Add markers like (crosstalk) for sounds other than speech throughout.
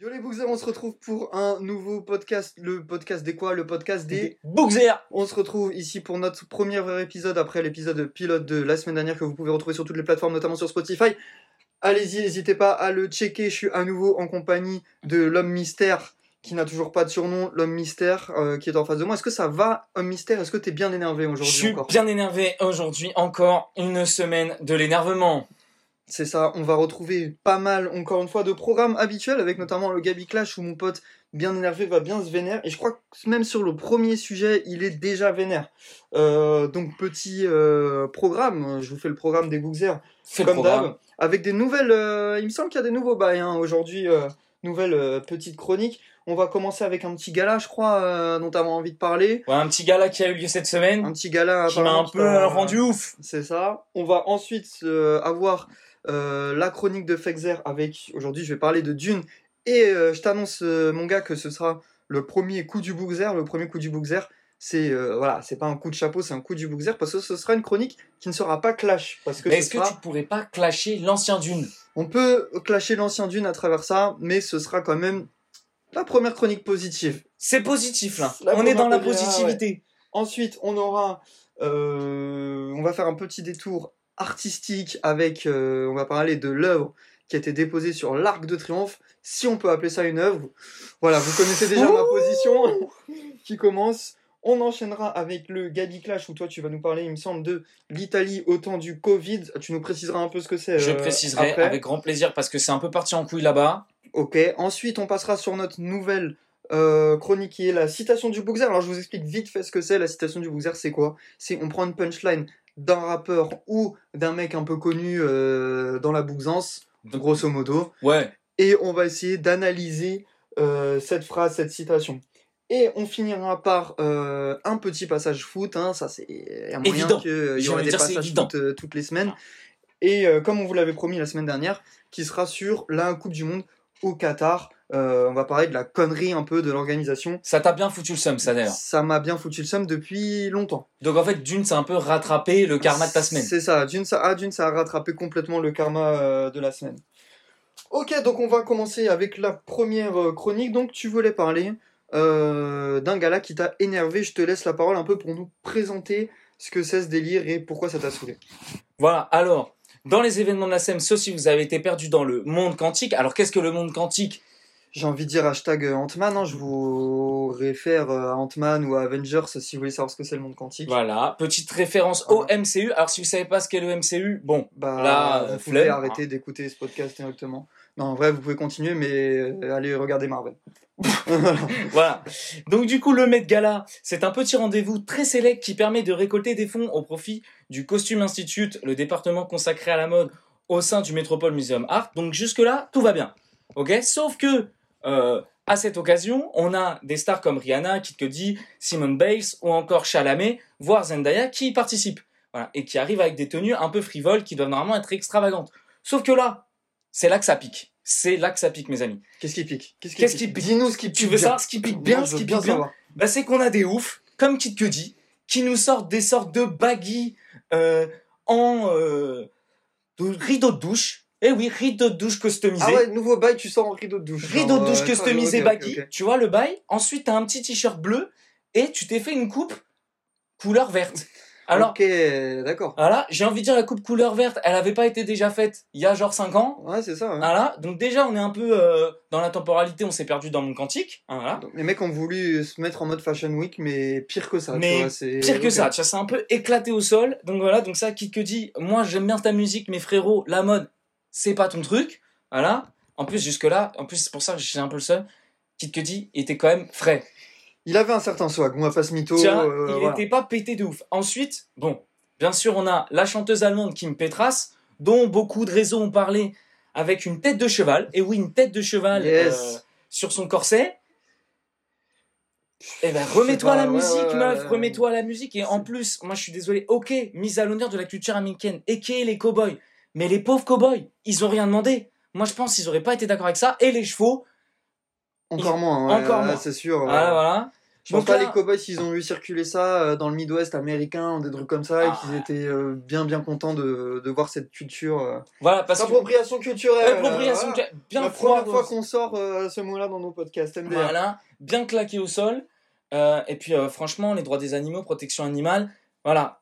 Yo les Bookzers, on se retrouve pour un nouveau podcast. Le podcast des quoi Le podcast des... Bookzer On se retrouve ici pour notre premier vrai épisode après l'épisode pilote de la semaine dernière que vous pouvez retrouver sur toutes les plateformes, notamment sur Spotify. Allez-y, n'hésitez pas à le checker. Je suis à nouveau en compagnie de l'homme mystère qui n'a toujours pas de surnom, l'homme mystère euh, qui est en face de moi. Est-ce que ça va, homme mystère? Est-ce que t'es bien énervé Je aujourd'hui suis encore? bien énervé aujourd'hui, encore une semaine de l'énervement. C'est ça, on va retrouver pas mal, encore une fois, de programmes habituels, avec notamment le Gabi Clash où mon pote bien énervé va bien se vénère. Et je crois que même sur le premier sujet, il est déjà vénère. Euh, donc petit euh, programme, je vous fais le programme des le comme d'hab, avec des nouvelles... euh, il me semble qu'il y a des nouveaux bails hein, aujourd'hui, nouvelle petite chronique. On va commencer avec un petit gala, je crois, dont t'avais envie de parler. Ouais, un petit gala qui a eu lieu cette semaine, Un petit gala qui m'a un peu rendu ouf. C'est ça. On va ensuite avoir euh, la chronique de Fexer avec. Aujourd'hui, je vais parler de Dune. Et euh, je t'annonce, euh, mon gars, que ce sera le premier coup du Bookzer. Le premier coup du Bookzer, c'est euh, voilà, c'est pas un coup de chapeau, c'est un coup du Bookzer parce que ce sera une chronique qui ne sera pas clash. Parce que Mais ce est-ce que tu pourrais pas clasher l'ancien Dune? On peut clasher l'ancien Dune à travers ça, mais ce sera quand même la première chronique positive. C'est positif là, La on est dans la première, positivité. Ensuite, on aura, euh, on va faire un petit détour artistique avec, euh, on va parler de l'œuvre qui a été déposée sur l'Arc de Triomphe, si on peut appeler ça une œuvre. Voilà, vous connaissez déjà ma position (laughs) qui commence. On enchaînera avec le Gabi Clash où toi tu vas nous parler, il me semble, de l'Italie au temps du Covid. Tu nous préciseras un peu ce que c'est. Je euh, préciserai après. avec grand plaisir parce que c'est un peu parti en couille là-bas. Ok, ensuite on passera sur notre nouvelle euh, chronique qui est la citation du Bookzer. Alors je vous explique vite fait ce que c'est. La citation du Bookzer, c'est quoi? C'est on prend une punchline d'un rappeur ou d'un mec un peu connu euh, dans la bookzance, grosso modo, Ouais, et on va essayer d'analyser euh, cette phrase, cette citation. Et on finira par euh, un petit passage foot, hein, ça c'est a moyen Évident. qu'il y de des passages foot toutes les semaines. Et euh, comme on vous l'avait promis la semaine dernière, qui sera sur la Coupe du Monde au Qatar. Euh, on va parler de la connerie un peu de l'organisation. ça t'a bien foutu le seum ça d'ailleurs. Ça m'a bien foutu le seum depuis longtemps. Donc en fait Dune c'est un peu rattrapé le karma de ta semaine. C'est ça, Dune ça, ah, Dune, ça a rattrapé complètement le karma euh, de la semaine. Ok, donc on va commencer avec la première euh, chronique. Donc tu voulais parler euh, d'un gala qui t'a énervé. Je te laisse la parole un peu pour nous présenter ce que c'est ce délire et pourquoi ça t'a saoulé. Voilà, alors, dans les événements de la SEM, sauf si vous avez été perdu dans le monde quantique, alors qu'est-ce que le monde quantique? J'ai envie de dire hashtag euh, Ant-Man, hein, je vous réfère euh, à Ant-Man ou à Avengers si vous voulez savoir ce que c'est le monde quantique. Voilà, petite référence au MCU. Alors si vous savez pas ce qu'est le MCU, bon, Bah, Là, vous pouvez arrêter d'écouter ce podcast directement. Non, en vrai, vous pouvez continuer, mais euh, allez regarder Marvel. (laughs) voilà. Donc du coup, le Met Gala, c'est un petit rendez-vous très sélect qui permet de récolter des fonds au profit du Costume Institute, le département consacré à la mode au sein du Metropole Museum Art. Donc jusque-là, tout va bien. Ok? Sauf que, euh, à cette occasion, on a des stars comme Rihanna, Kid Cudi, Simone Bales ou encore Chalamet, voire Zendaya qui y participent. Voilà. Et qui arrivent avec des tenues un peu frivoles qui doivent normalement être extravagantes. Sauf que là, c'est là que ça pique. C'est là que ça pique, mes amis. Qu'est-ce qui pique? Qu'est-ce Qu'est-ce qui pique? Dis-nous ce qui pique. Tu veux bien. savoir ce qui pique bien, Moi, ce qui bien pique bien? bah, c'est qu'on a des oufs, comme Kid Cudi, qui nous sortent des sortes de baggy euh, en euh, de rideaux de douche. Eh oui, rideaux de douche customisés. Ah ouais, nouveau bail, tu sors en rideau de douche. rideaux de douche euh, customisés ok, ok, baggy. ok. Tu vois le bail? Ensuite, t'as un petit t-shirt bleu et tu t'es fait une coupe couleur verte. Alors, Ok, d'accord. voilà, j'ai envie de dire la coupe couleur verte, elle avait pas été déjà faite il y a genre 5 ans. Ouais, c'est ça. hein. Voilà, donc déjà on est un peu euh, dans la temporalité, on s'est perdu dans mon quantique. hein, voilà. Donc, les mecs ont voulu se mettre en mode Fashion Week, mais pire que ça. Mais tu vois, Pire que ok. ça, tu vois, c'est un peu éclaté au sol. Donc voilà, donc ça, qui que dit, moi j'aime bien ta musique, mais frérot, la mode, c'est pas ton truc. Voilà. En plus, jusque-là, en plus, c'est pour ça que j'ai un peu le seul. Kid Cudi était quand même frais. Il avait un certain swag, on va pas se mytho. Tiens, euh, il voilà. était pas pété de ouf. Ensuite, bon, bien sûr, on a la chanteuse allemande Kim Petras, dont beaucoup de réseaux ont parlé avec une tête de cheval. Et oui, une tête de cheval Yes. euh, sur son corset. Eh ben, remets-toi à la ouais, musique, ouais, ouais, meuf, remets-toi à la musique. Et en plus, moi, je suis désolé, ok, mise à l'honneur de la culture américaine, et les cowboys? Mais les pauvres cowboys, ils ont rien demandé. Moi, je pense qu'ils auraient pas été d'accord avec ça. Et les chevaux, Encore moins, ouais, Encore moins. c'est sûr. ouais. voilà, voilà. Je pense Donc pas là- les cowboys s'ils ont vu circuler ça euh, dans le Midwest américain, des trucs comme ça, et Ah. qu'ils étaient euh, bien bien contents de, de voir cette culture. euh. Voilà, parce que. Appropriation culturelle. Appropriation voilà. bien La première fois qu'on sort ce mot-là dans nos podcasts, MDR. Voilà, bien claqué au sol. Et puis, franchement, les droits des animaux, protection animale, voilà.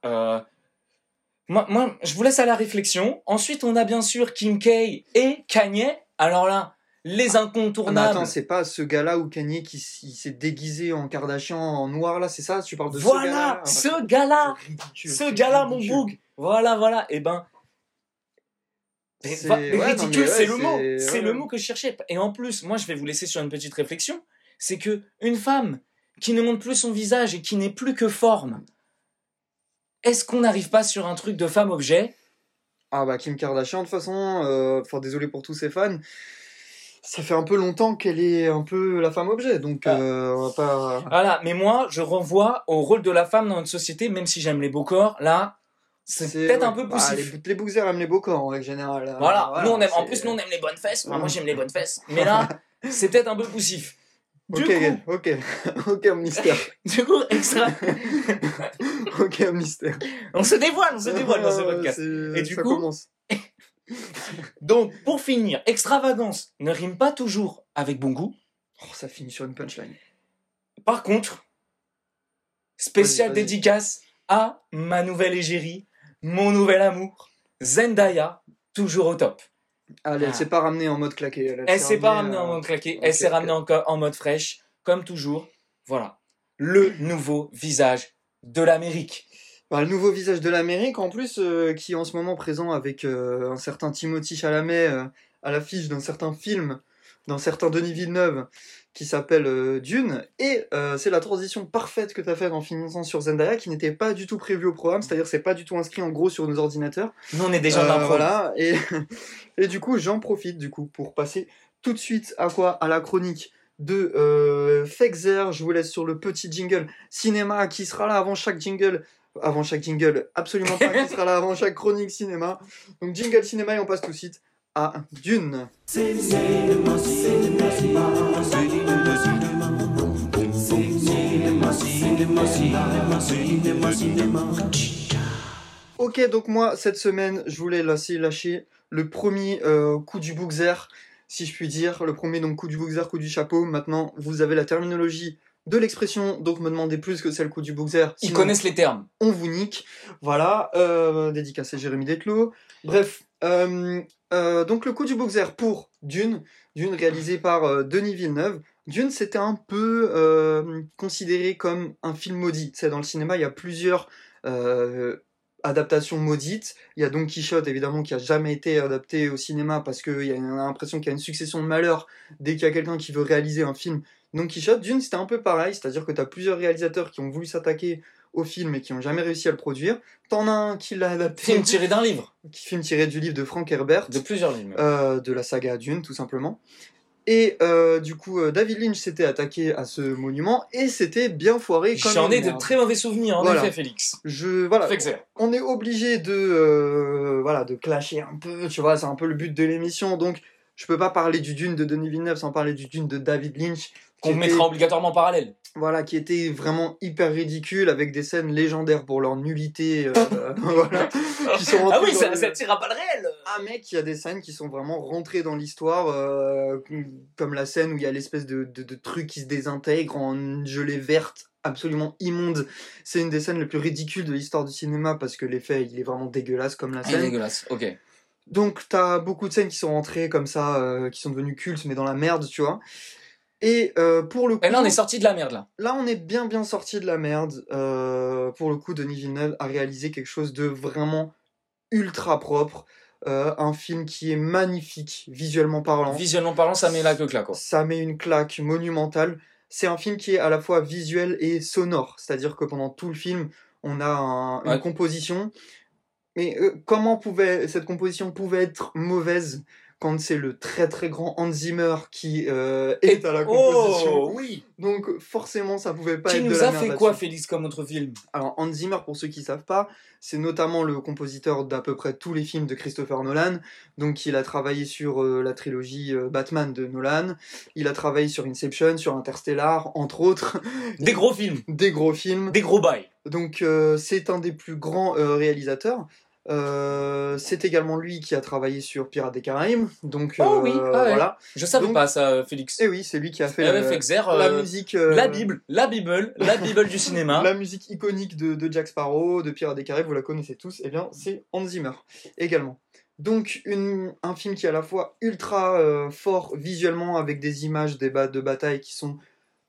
Moi, moi, je vous laisse à la réflexion. Ensuite, on a bien sûr Kim K et Kanye. Alors là, les Ah, mais incontournables. attends, c'est pas ce gars-là ou Kanye qui s'est déguisé en Kardashian en noir là, c'est ça? Tu parles de voilà, ce gars-là ce gars-là, ce gars-là, mon boug. Voilà, voilà. Et ben, mais C'est- ouais, ridicule, c'est le mot. c'est- ouais, le mot que je cherchais. Et en plus, moi, je vais vous laisser sur une petite réflexion. C'est que une femme qui ne montre plus son visage et qui n'est plus que forme, est-ce qu'on n'arrive pas sur un truc de femme objet? Ah bah Kim Kardashian de toute façon, euh, enfin désolé pour tous ses fans, ça fait un peu longtemps qu'elle est un peu la femme objet, donc Ah. euh, on va pas. Voilà. Mais moi, je renvoie au rôle de la femme dans notre société, même si j'aime les beaux corps. Là, c'est peut-être un peu Bah, poussif. les, les aiment les beaux corps en règle générale. hein. Voilà, nous on aime, en plus nous on aime les bonnes fesses, Enfin, moi j'aime les bonnes fesses, mais là (laughs) c'est peut-être un peu poussif. Du Ok, coup, ok, (laughs) ok, mystère. (laughs) du coup, extra, (laughs) ok, mystère. on se dévoile, on se dévoile dans ce Ouais, podcast. Et du ça coup- commence. Donc pour finir, extravagance ne rime pas toujours avec bon goût. Oh, ça finit sur une punchline. Par contre, spécial Vas-y, vas-y. dédicace à ma nouvelle égérie, mon nouvel amour, Zendaya, toujours au top. Allez, elle Ah. s'est pas ramenée en mode claqué. Elle s'est pas ramenée euh, en mode claqué, elle s'est ramenée en, en mode fraîche, comme toujours. Voilà, le nouveau visage de l'Amérique. Bah, le nouveau visage de l'Amérique, en plus, euh, qui est en ce moment présent avec euh, un certain Timothy Chalamet euh, à l'affiche d'un certain film, d'un certain Denis Villeneuve, qui s'appelle euh, Dune. Et euh, c'est la transition parfaite que tu as faite en finissant sur Zendaya, qui n'était pas du tout prévue au programme, c'est-à-dire c'est pas du tout inscrit en gros sur nos ordinateurs. Nous, on est des gens Euh, d'impro. Voilà, et, (laughs) et du coup, j'en profite du coup pour passer tout de suite à quoi? À la chronique de euh, Fexer. Je vous laisse sur le petit jingle cinéma qui sera là avant chaque jingle. Avant chaque jingle, absolument pas, qui sera là avant chaque chronique cinéma. Donc, jingle cinéma et on passe tout de suite à Dune. Ok, donc moi, cette semaine, je voulais lâcher le premier euh, coup du Bookzer, si je puis dire. Le premier donc coup du Bookzer, coup du chapeau. Maintenant, vous avez la terminologie de l'expression, donc me demandez plus que c'est le coup du Bookzer. Ils connaissent les termes. on vous nique. Voilà, euh, dédicacé Jérémy Detlo. Bref, euh, euh, donc le coup du Bookzer pour Dune, Dune réalisé par euh, Denis Villeneuve. Dune, c'était un peu euh, considéré comme un film maudit. Tu sais, dans le cinéma, il y a plusieurs euh, adaptations maudites. Il y a Don Quichotte, évidemment, qui a jamais été adapté au cinéma parce qu'il y a on a l'impression qu'il y a une succession de malheurs dès qu'il y a quelqu'un qui veut réaliser un film. Don Quichotte, Dune, c'était un peu pareil, c'est-à-dire que tu as plusieurs réalisateurs qui ont voulu s'attaquer au film et qui n'ont jamais réussi à le produire. T'en as un qui l'a adapté, Film tiré d'un livre. qui film tiré du livre de Frank Herbert, De plusieurs livres. euh, de la saga Dune, tout simplement. Et euh, du coup, euh, David Lynch s'était attaqué à ce monument et c'était bien foiré. J'en ai de très mauvais souvenirs, en Voilà. effet, Félix. Je voilà, on est obligé de euh, voilà de clasher un peu, tu vois, c'est un peu le but de l'émission. Donc, je peux pas parler du Dune de Denis Villeneuve sans parler du Dune de David Lynch. Qu'on était- mettra obligatoirement en parallèle. voilà, qui était vraiment hyper ridicule avec des scènes légendaires pour leur nullité, (laughs) voilà, qui sont Ah oui, ça, le- ça tire à pas le réel. Ah mec, il y a des scènes qui sont vraiment rentrées dans l'histoire, euh, comme la scène où il y a l'espèce de, de, de truc qui se désintègre en gelée verte absolument immonde. C'est une des scènes les plus ridicules de l'histoire du cinéma parce que l'effet il est vraiment dégueulasse comme la scène. dégueulasse, ok. Donc t'as beaucoup de scènes qui sont rentrées comme ça, euh, qui sont devenues cultes mais dans la merde, tu vois. Et euh, pour le coup, Et là, on est sorti de la merde, là. Là, on est bien bien sorti de la merde. Euh, pour le coup, Denis Villeneuve a réalisé quelque chose de vraiment ultra propre. Euh, un film qui est magnifique, visuellement parlant. Visuellement parlant, ça met la queue là, quoi. Ça met une claque monumentale. C'est un film qui est à la fois visuel et sonore. C'est-à-dire que pendant tout le film, on a un- une Ouais. composition. Mais euh, comment pouvait cette composition pouvait être mauvaise? Quand c'est le très très grand Hans Zimmer qui euh, est à la composition. Oh oui Donc forcément, ça pouvait pas Qui être de nous la a merde fait quoi. Félix, comme autre film? Alors Hans Zimmer, pour ceux qui savent pas, c'est notamment le compositeur d'à peu près tous les films de Christopher Nolan. Donc il a travaillé sur euh, la trilogie euh, Batman de Nolan. Il a travaillé sur Inception, sur Interstellar, entre autres. (laughs) Des gros films, Des gros films. des gros bails. Donc euh, c'est un des plus grands euh, réalisateurs. Euh, c'est également lui qui a travaillé sur Pirates des Caraïbes. Donc Oh euh, oui, ah ouais. voilà. Je savais Donc- pas ça, Félix. Et oui, c'est lui qui a fait Eh la, euh, musique. euh, la Bible, la Bible, la Bible du cinéma. (laughs) La musique iconique de, de Jack Sparrow, de Pirates des Caraïbes, vous la connaissez tous, et bien c'est Hans Zimmer également. Donc une, un film qui est à la fois ultra euh, fort visuellement avec des images des ba- de bataille qui sont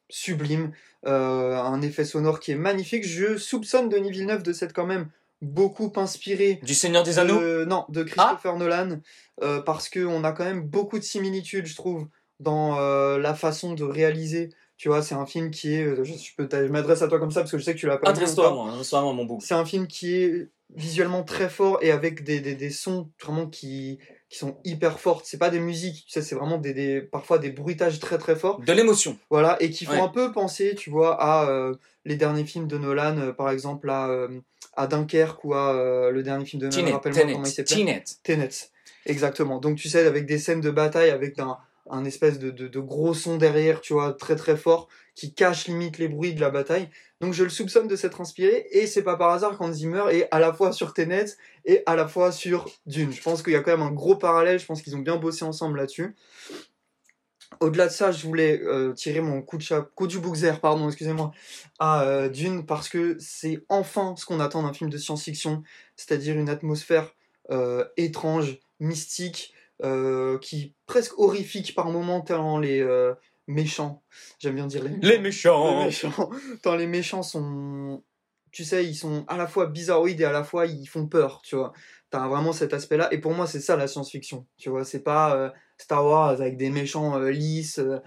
sublimes, euh, un effet sonore qui est magnifique. Je soupçonne Denis Villeneuve de s'être quand même beaucoup inspiré Du Seigneur des Anneaux. de, non, de Christopher Nolan, euh, parce qu'on a quand même beaucoup de similitudes, je trouve, dans euh, la façon de réaliser. Tu vois, c'est un film qui est. euh, Je, m'adresse à toi comme ça parce que je sais que tu l'as pas vu Adresse-toi moi, mon bout. C'est un film qui est visuellement très fort et avec des, des, des sons vraiment qui, qui sont hyper fortes. C'est pas des musiques, tu sais, c'est vraiment des, des, parfois des bruitages très très forts. De l'émotion. Voilà, et qui font Ouais. un peu penser, tu vois, à euh, les derniers films de Nolan, euh, par exemple à, euh, à Dunkerque ou à euh, le dernier film de Nolan, rappelle-moi comment il s'appelle. Tenet. Tenet, exactement. Donc tu sais, avec des scènes de bataille, avec un, un espèce de, gros son derrière, tu vois, très très fort, qui cache limite les bruits de la bataille. Donc je le soupçonne de s'être inspiré, et c'est pas par hasard qu'Hans Zimmer est à la fois sur Tenet et à la fois sur Dune. Je pense qu'il y a quand même un gros parallèle, je pense qu'ils ont bien bossé ensemble là-dessus. Au-delà de ça, je voulais euh, tirer mon coup, de cha- coup du pardon, excusez-moi, à euh, Dune, parce que c'est enfin ce qu'on attend d'un film de science-fiction, c'est-à-dire une atmosphère euh, étrange, mystique, qui presque horrifique par moments, tellement les euh, méchants, j'aime bien dire les méchants, Les méchants. les méchants, (laughs) tant les méchants sont, tu sais, ils sont à la fois bizarroïdes et à la fois ils font peur, tu vois. T'as vraiment cet aspect-là, et pour moi c'est ça la science-fiction, tu vois, c'est pas euh, Star Wars avec des méchants euh, lisses, euh,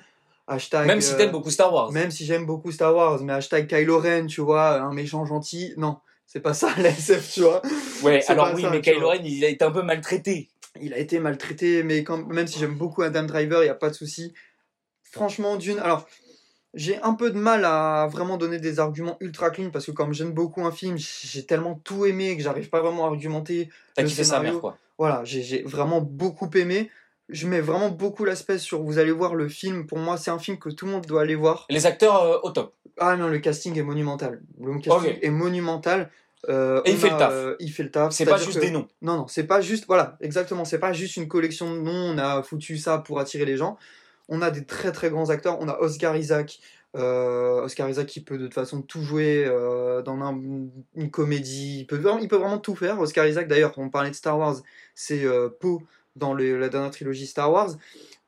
hashtag... Même si euh, t'aimes beaucoup Star Wars. même si j'aime beaucoup Star Wars, mais hashtag Kylo Ren, tu vois, un méchant gentil, non, c'est pas ça (laughs) la SF, tu vois. Ouais, alors oui, ça, mais Kylo. Ren, il a été un peu maltraité. Il a été maltraité, mais quand, même si j'aime beaucoup Adam Driver, il n'y a pas de souci. Franchement, Dune, alors, j'ai un peu de mal à vraiment donner des arguments ultra clean, parce que comme j'aime beaucoup un film, j'ai tellement tout aimé que j'arrive pas vraiment à argumenter. T'as kiffé sa mère, quoi. Voilà, j'ai vraiment beaucoup aimé. Je mets vraiment beaucoup l'aspect sur vous allez voir le film. Pour moi, c'est un film que tout le monde doit aller voir. Les acteurs euh, au top. Ah non, le casting est monumental. Le casting est monumental. Euh, Et il fait le taf. euh, il fait le taf. C'est pas juste que- des noms. Non, non, c'est pas juste. Voilà, exactement. C'est pas juste une collection de noms. On a foutu ça pour attirer les gens. On a des très très grands acteurs. On a Oscar Isaac. euh, Oscar Isaac qui peut de toute façon tout jouer dans un- une comédie. Il peut, vraiment, il peut vraiment tout faire. Oscar Isaac, d'ailleurs, quand on parlait de Star Wars, c'est Poe dans le- la dernière trilogie Star Wars.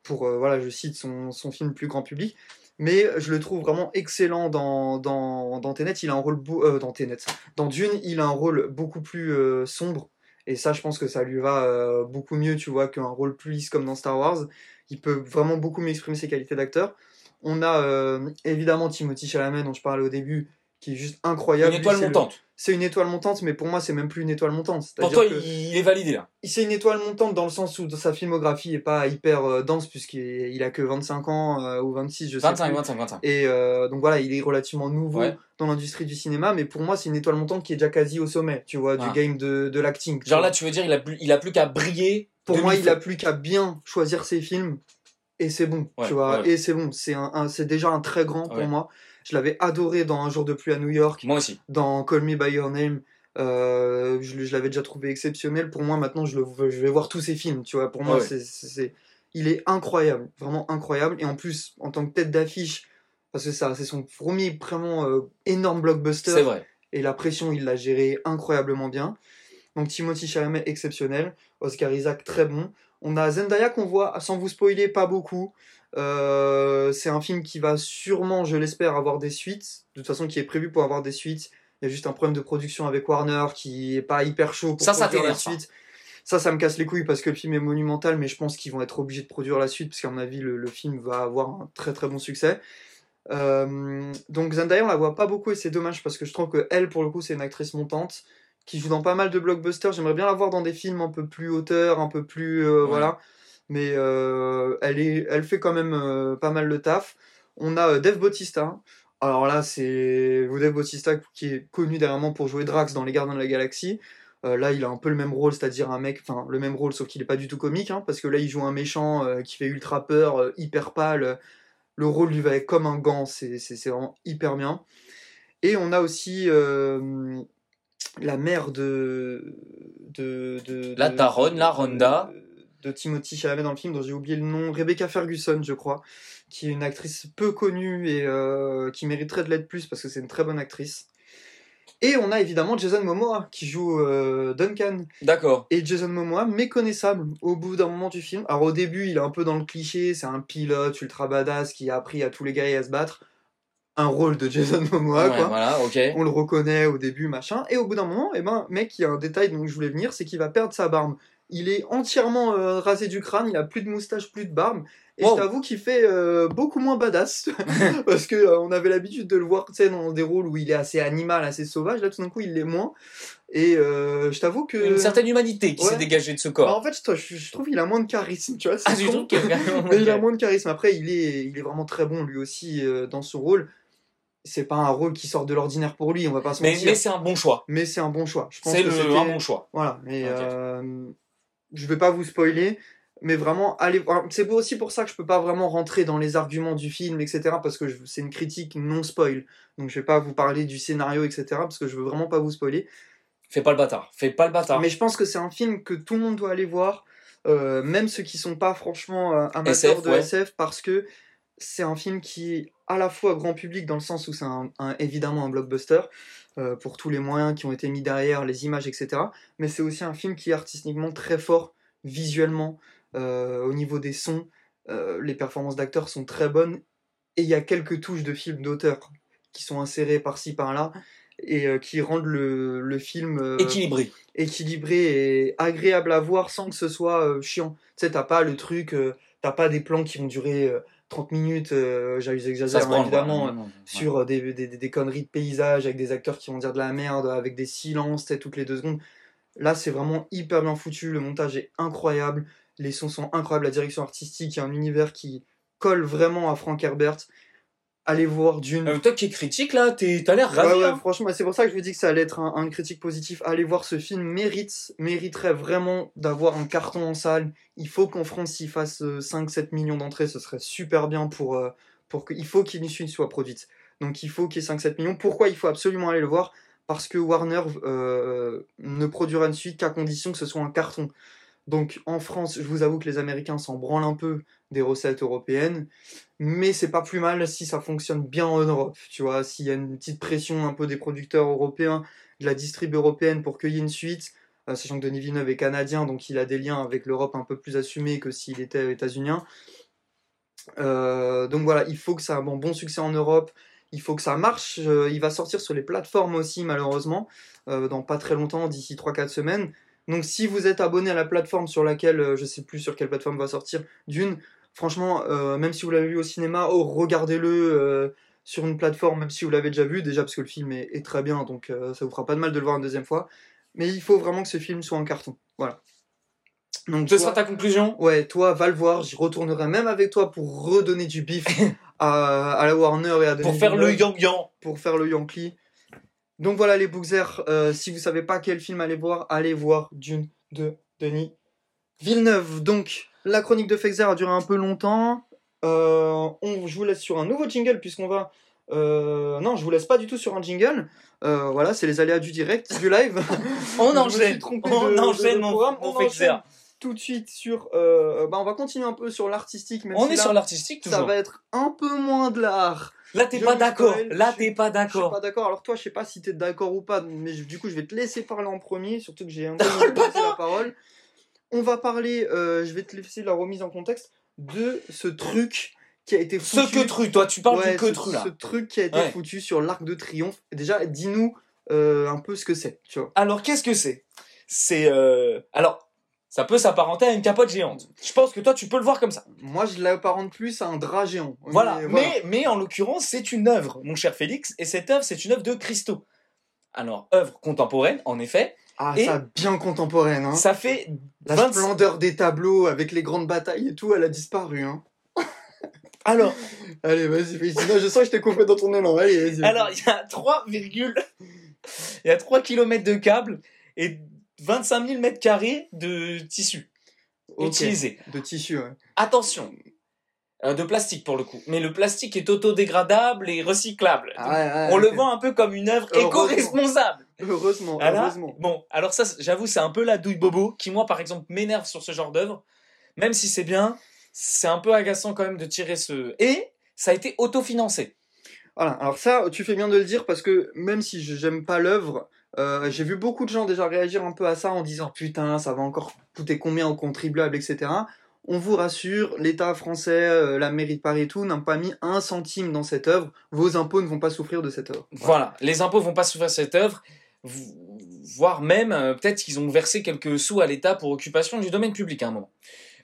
Pour, voilà, je cite son, son film plus grand public. Mais je le trouve vraiment excellent dans, dans, dans. Il a un rôle. euh, dans Tenet. Dans Dune, il a un rôle beaucoup plus euh, sombre. Et ça, je pense que ça lui va euh, beaucoup mieux, tu vois, qu'un rôle plus lisse comme dans Star Wars. Il peut vraiment beaucoup mieux exprimer ses qualités d'acteur. On a évidemment Timothy Chalamet, dont je parlais au début, qui est juste incroyable. Une Lui, étoile le- montante. C'est une étoile montante, mais pour moi, c'est même plus une étoile montante. Pour toi, que il est validé là. c'est une étoile montante dans le sens où sa filmographie est pas hyper euh, dense, puisqu'il il a que 25 ans euh, ou 26, je sais 25, plus. 25, 25. Et euh, donc voilà, il est relativement nouveau Ouais. dans l'industrie du cinéma, mais pour moi, c'est une étoile montante qui est déjà quasi au sommet, tu vois, du game de, de l'acting. Genre là, tu veux dire, il a plus, il a plus qu'à briller. pour moi, il a plus qu'à bien choisir ses films, et c'est bon, Ouais, tu vois, ouais. et c'est bon. C'est un, un- c'est déjà un très grand pour moi. Je l'avais adoré dans Un jour de pluie à New York, Moi aussi. dans Call Me By Your Name. euh, je, je l'avais déjà trouvé exceptionnel. Pour moi, maintenant, je, le, je vais voir tous ses films, tu vois. Pour moi, Ouais. c'est, il est incroyable, vraiment incroyable. Et en plus, en tant que tête d'affiche, parce que ça, c'est son premier vraiment euh, énorme blockbuster. C'est vrai. Et la pression, il l'a géré incroyablement bien. Donc Timothy Chalamet, exceptionnel. Oscar Isaac, très bon. On a Zendaya qu'on voit, sans vous spoiler, pas beaucoup. Euh, c'est un film qui va sûrement, je l'espère, avoir des suites. De toute façon, qui est prévu pour avoir des suites. Il y a juste un problème de production avec Warner qui est pas hyper chaud pour Ça, ça produire la ça. suite. Ça, ça me casse les couilles parce que le film est monumental, mais je pense qu'ils vont être obligés de produire la suite parce qu'à mon avis, le, le film va avoir un très très bon succès. Euh, donc Zendaya, on la voit pas beaucoup et c'est dommage parce que je trouve que elle, pour le coup, c'est une actrice montante qui joue dans pas mal de blockbusters. J'aimerais bien la voir dans des films un peu plus auteurs, un peu plus euh, Ouais. voilà. Mais euh, elle, est, fait quand même euh, pas mal le taf. On a euh, Dave Bautista. Alors là, c'est Dave Bautista qui est connu dernièrement pour jouer Drax dans Les Gardiens de la Galaxie. Là, il a un peu le même rôle, c'est-à-dire un mec, enfin le même rôle, sauf qu'il est pas du tout comique, hein, parce que là, il joue un méchant qui fait ultra peur, hyper pâle. Le rôle lui va être comme un gant, c'est vraiment hyper bien. Et on a aussi la mère de. La Taronne, la Ronda. De, Timothy Chalamet dans le film, dont j'ai oublié le nom, Rebecca Ferguson, je crois, qui est une actrice peu connue et euh, qui mériterait de l'être plus parce que c'est une très bonne actrice. Et on a évidemment Jason Momoa qui joue euh, Duncan. D'accord. Et Jason Momoa, méconnaissable au bout d'un moment du film. Alors au début, il est un peu dans le cliché, c'est un pilote ultra badass qui a appris à tous les guerriers à se battre. Un rôle de Jason (laughs) Momoa, Ouais, quoi. voilà, ok. On le reconnaît au début, machin. Et au bout d'un moment, eh ben, mec, il y a un détail dont je voulais venir, c'est qu'il va perdre sa barbe. Il est entièrement euh, rasé du crâne, il a plus de moustache, plus de barbe. Et Wow. je t'avoue qu'il fait euh, beaucoup moins badass. (laughs) parce que euh, on avait l'habitude de le voir, tu dans des rôles où il est assez animal, assez sauvage. Là, tout d'un coup, il l'est moins. Et euh, je t'avoue que. Une certaine humanité qui Ouais. s'est dégagée de ce Bah, corps. en fait, je, trouve qu'il a moins de charisme, tu vois. ah, a vraiment- Mais il a moins de charisme. Après, il est, il est vraiment très bon lui aussi dans ce rôle. C'est pas un rôle qui sort de l'ordinaire pour lui, on va pas se mentir. mais c'est un bon choix. Mais c'est un bon choix. Je pense C'est un bon choix. Voilà, mais. Je vais pas vous spoiler, mais vraiment, allez voir. C'est aussi pour ça que je peux pas vraiment rentrer dans les arguments du film, etc. Parce que c'est une critique non spoil. Donc je vais pas vous parler du scénario, etc. Parce que je veux vraiment pas vous spoiler. Fais pas le bâtard. Fais pas le bâtard. Mais je pense que c'est un film que tout le monde doit aller voir, euh, même ceux qui sont pas franchement euh, amateurs SF, de ouais. SF, parce que c'est un film qui est à la fois grand public dans le sens où c'est un, un- évidemment un blockbuster euh, pour tous les moyens qui ont été mis derrière, les images, etc. Mais c'est aussi un film qui est artistiquement très fort visuellement euh, au niveau des sons. euh, les performances d'acteurs sont très bonnes et il y a quelques touches de films d'auteur qui sont insérées par-ci par-là et qui rendent le, le film Équilibré. équilibré et agréable à voir sans que ce soit chiant. Tu sais, t'as pas le truc, t'as pas des plans qui vont durer 30 minutes, euh, j'exagère évidemment, euh, sur euh, des, des, des- conneries de paysage avec des acteurs qui vont dire de la merde, avec des silences, toutes les deux secondes. Là, c'est vraiment hyper bien foutu, le montage est incroyable, les sons sont incroyables, la direction artistique, il y a un univers qui colle vraiment à Frank Herbert. Allez voir Dune. Euh, toi qui es critique là, t'es- t'as l'air Ouais, ravi. ouais, hein. franchement, c'est pour ça que je vous dis que ça allait être un, un critique positif. Allez voir ce film, mérite, mériterait vraiment d'avoir un carton en salle. Il faut qu'en France, il fasse 5-7 millions d'entrées, ce serait super bien pour, euh, pour que, il faut qu'une suite soit produite. Donc il faut qu'il y ait 5-7 millions. Pourquoi il faut absolument aller le voir? Parce que Warner euh, ne produira une suite qu'à condition que ce soit un carton. Donc en France, je vous avoue que les Américains s'en branlent un peu des recettes européennes, mais c'est pas plus mal si ça fonctionne bien en Europe, tu vois, s'il y a une petite pression un peu des producteurs européens, de la distrib européenne pour qu'il y ait une suite, euh, sachant que Denis Villeneuve est canadien, donc il a des liens avec l'Europe un peu plus assumés que s'il était états-unien. Euh, donc voilà, il faut que ça ait un bon, succès en Europe, il faut que ça marche, euh, il va sortir sur les plateformes aussi malheureusement, dans pas très longtemps, d'ici 3-4 semaines. Donc si vous êtes abonné à la plateforme sur laquelle, euh, je sais plus sur quelle plateforme va sortir, d'une, franchement, euh, même si vous l'avez vu au cinéma, oh, regardez-le euh, sur une plateforme, même si vous l'avez déjà vu, déjà parce que le film est, est très bien, donc euh, ça vous fera pas de mal de le voir une deuxième fois. Mais il faut vraiment que ce film soit en carton. Voilà. Donc, Ce toi- sera ta conclusion? Ouais, toi, va le voir, j'y retournerai même avec toi pour redonner du bif (laughs) à, à la Warner et à Denis pour faire le yang-yang. pour faire le Yankee. Donc voilà les Bookzers, euh, si vous savez pas quel film aller voir, allez voir Dune de Denis Villeneuve. Donc la chronique de Fexer a duré un peu longtemps. Euh, on, je vous laisse sur un nouveau jingle puisqu'on va... euh, non, je vous laisse pas du tout sur un jingle. Voilà, c'est les aléas du direct, du live. On (laughs) enchaîne. On de- de- enchaîne de On Fexer. Tout de suite sur... euh, bah, on va continuer un peu sur l'artistique. On si est là, sur l'artistique Ça toujours. va être un peu moins de l'art. Là t'es pas d'accord. Là t'es pas Je suis d'accord. pas d'accord. Alors toi, je sais pas si t'es d'accord ou pas, mais je- du coup, je vais te laisser parler en premier, surtout que j'ai un peu (laughs) la parole. On va parler, euh, je vais te laisser la remise en contexte de ce truc qui a été Ce foutu. que tru, toi tu parles Ouais, du que ce, tru là. ce truc qui a été Ouais. foutu sur l'Arc de Triomphe. Déjà, dis-nous euh, un peu ce que c'est, tu vois. Alors qu'est-ce que c'est? C'est alors ça peut s'apparenter à une capote géante. Je pense que toi tu peux le voir comme ça. Moi, je l'apparente plus à un drap géant. Voilà. Mais Mais, mais en l'occurrence, c'est une œuvre, mon cher Félix, et cette œuvre, c'est une œuvre de Christo. Alors, œuvre contemporaine, en effet, Ah, Et- ça, bien contemporaine. Hein. Ça fait La 20 splendeur des tableaux avec les grandes batailles et tout, elle a disparu. Hein. (laughs) Alors, (laughs) Allez, vas-y. Sinon, je sens que je t'ai coupé dans ton élan. Allez, vas-y. alors il y a 3, virgule- il y a 3 km de câbles et 25 000 mètres carrés de tissu Ok. utilisé. De tissu, ouais. Attention, euh, de plastique pour le coup. Mais le plastique est autodégradable et recyclable. Ah, ouais, ouais, On le vend un peu comme une œuvre éco-responsable. Heureusement, Voilà. heureusement. Bon, alors ça, j'avoue, c'est un peu la douille bobo qui, moi, par exemple, m'énerve sur ce genre d'œuvre. Même si c'est bien, c'est un peu agaçant quand même de tirer ce. Et ça a été autofinancé. Voilà, alors ça, tu fais bien de le dire parce que même si je- j'aime pas l'œuvre, euh, j'ai vu beaucoup de gens déjà réagir un peu à ça en disant putain, ça va encore coûter combien aux contribuables, etc. On vous rassure, l'État français, euh, la mairie de Paris et tout n'ont pas mis un centime dans cette œuvre. Vos impôts ne vont pas souffrir de cette œuvre. Voilà, les impôts vont pas souffrir cette œuvre, voire même euh, peut-être qu'ils ont versé quelques sous à l'État pour occupation du domaine public à un moment.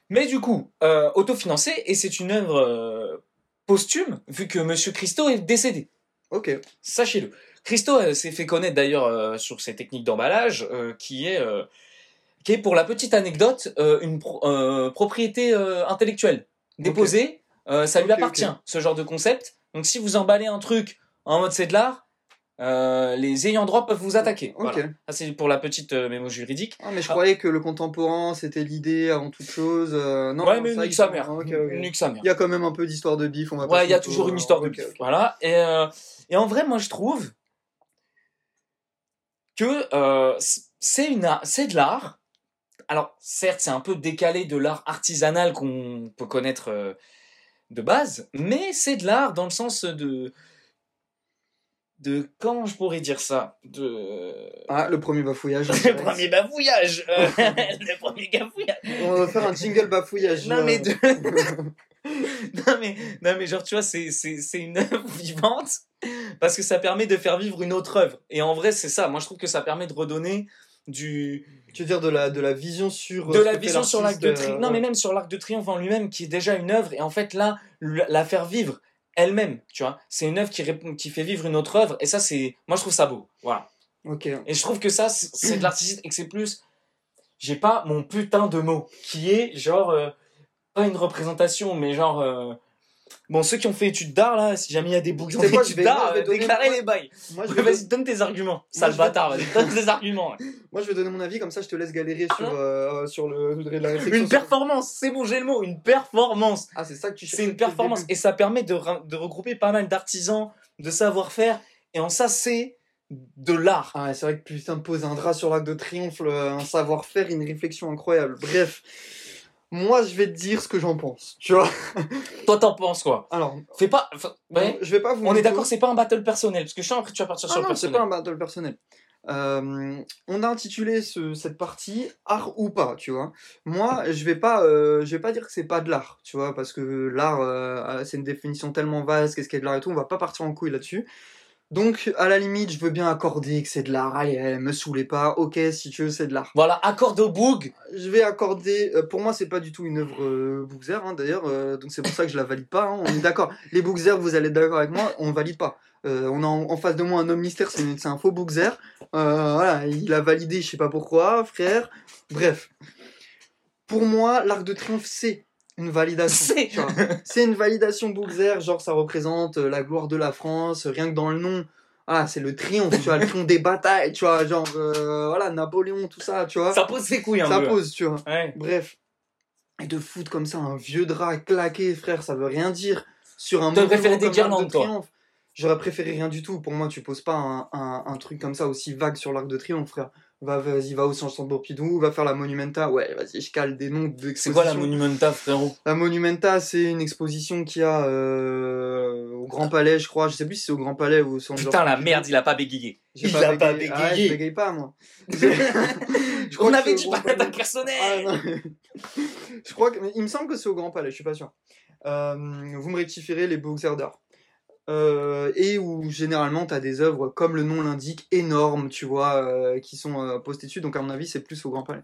Mais du coup, autofinancé, et c'est une œuvre posthume, vu que Monsieur Christo est décédé. Ok. Sachez-le. Christo s'est fait connaître d'ailleurs euh, sur ses techniques d'emballage, euh, qui est euh, qui est pour la petite anecdote une pro- propriété intellectuelle déposée. ça lui appartient ce genre de concept. Donc si vous emballez un truc en mode c'est de l'art, euh, les ayants droit peuvent vous attaquer. Ok. Voilà. Ça c'est pour la petite euh, mémo juridique. Ah, mais je Ah. croyais que le contemporain c'était l'idée avant toute chose. euh, non, ouais, mais ça, nique il sa mère. Sa. Il y a quand même un peu d'histoire de bif, on va Ouais, il y a toujours une histoire de bif. Voilà. Et, et en vrai, moi, je trouve que euh, c'est de l'art. Alors, certes, c'est un peu décalé de l'art artisanal qu'on peut connaître euh, de base, mais c'est de l'art dans le sens de de comment je pourrais dire ça de Ah, le premier bafouillage. (laughs) le premier bafouillage euh, (laughs) le premier bafouillage On va faire un jingle bafouillage. non mais, de- (laughs) non mais non mais genre tu vois c'est une œuvre (laughs) vivante parce que ça permet de faire vivre une autre œuvre et en vrai c'est ça moi je trouve que ça permet de redonner du Tu veux dire de la, de la vision sur. de euh, la vision sur l'arc l'artiste, de euh, triomphe non mais même sur l'arc de triomphe en lui-même qui est déjà une œuvre et en fait là la faire vivre elle-même tu vois c'est une œuvre qui qui fait vivre une autre œuvre et ça c'est moi je trouve ça beau voilà Ok. et je trouve que ça, c'est de l'artistique et que c'est plus. J'ai pas mon putain de mot qui est genre. euh, pas une représentation, mais genre. euh, Bon, ceux qui ont fait études d'art là, si jamais il y a des je d'études d'art, euh, déclarez les bails. Moi je, vais, Vas-y, donne tes arguments. Sale vais- bâtard, donne tes arguments. ouais. (laughs) moi je vais donner mon avis, comme ça je te laisse galérer sur, Hein euh, sur le, la. Une performance, c'est bon, j'ai le mot, une performance. Ah, c'est ça que tu C'est une performance et ça permet de, de regrouper pas mal d'artisans, de savoir-faire, et en ça, c'est de l'art. Ah, c'est vrai que putain, poser un drap sur l'arc de triomphe, un savoir-faire, une réflexion incroyable. Bref, moi je vais te dire ce que j'en pense. Tu vois Toi, t'en penses quoi? Alors, Fais pas. ouais. je vais pas vous. On est d'accord, c'est pas un battle personnel, parce que je sens après tu vas partir Ah sur le non, c'est personnel. pas un battle personnel. Euh, on a intitulé ce- cette partie art ou pas, tu vois. Moi, je vais pas, euh, je vais pas dire que c'est pas de l'art, tu vois, parce que l'art, euh, c'est une définition tellement vaste, qu'est-ce qu'est de l'art et tout, on va pas partir en couille là-dessus. Donc, à la limite, je veux bien accorder que c'est de l'art. Allez, me saoulez pas. Ok, si tu veux, c'est de l'art. Voilà, accorde au boug. Je vais accorder. euh, pour moi, c'est pas du tout une œuvre euh, Bookzer, hein, d'ailleurs. euh, donc c'est pour ça que je la valide pas. hein, on est d'accord. Les Bookzer, vous allez être d'accord avec moi. On valide pas. Euh, on a en, en face de moi un homme mystère. C'est c'est un faux Bookzer. Euh, voilà, il a validé. Je sais pas pourquoi, frère. Bref. Pour moi, l'arc de triomphe, c'est une validation. C'est- une validation Bookzer. Genre, ça représente euh, la gloire de la France. Rien que dans le nom. Ah, c'est le triomphe, tu vois, le triomphe des batailles, tu vois, genre, euh, voilà, Napoléon, tout ça, tu vois. Ça pose ses couilles un Ça peu. pose, tu vois. Ouais. Bref. Et de foutre comme ça un vieux drap claqué, frère, ça veut rien dire. Sur un préféré des de toi. Triomphe. J'aurais préféré rien du tout. Pour moi, tu poses pas un, un, un truc comme ça aussi vague sur l'Arc de Triomphe, frère. Va, vas-y, va au Centre Pompidou, va faire la Monumenta. Ouais, vas-y, je cale des noms C'est quoi la d'expositions. Monumenta, frérot? La Monumenta, c'est une exposition qu'il y a euh, au Grand Palais, je crois. Je sais plus si c'est au Grand Palais ou au Centre Putain, la merde, il a pas bégayé. Il a pas bégayé. Ah, je bégaye pas, moi. (laughs) Je crois On avait dit pas d'attaque personnelle. Ah, (laughs) je crois que, il me semble que c'est au Grand Palais, je suis pas sûr. Euh, vous me rectifierez les boxers d'art. Euh, et où généralement tu as des œuvres, comme le nom l'indique, énormes, tu vois, euh, qui sont euh, postées dessus. Donc à mon avis, c'est plus au Grand Palais.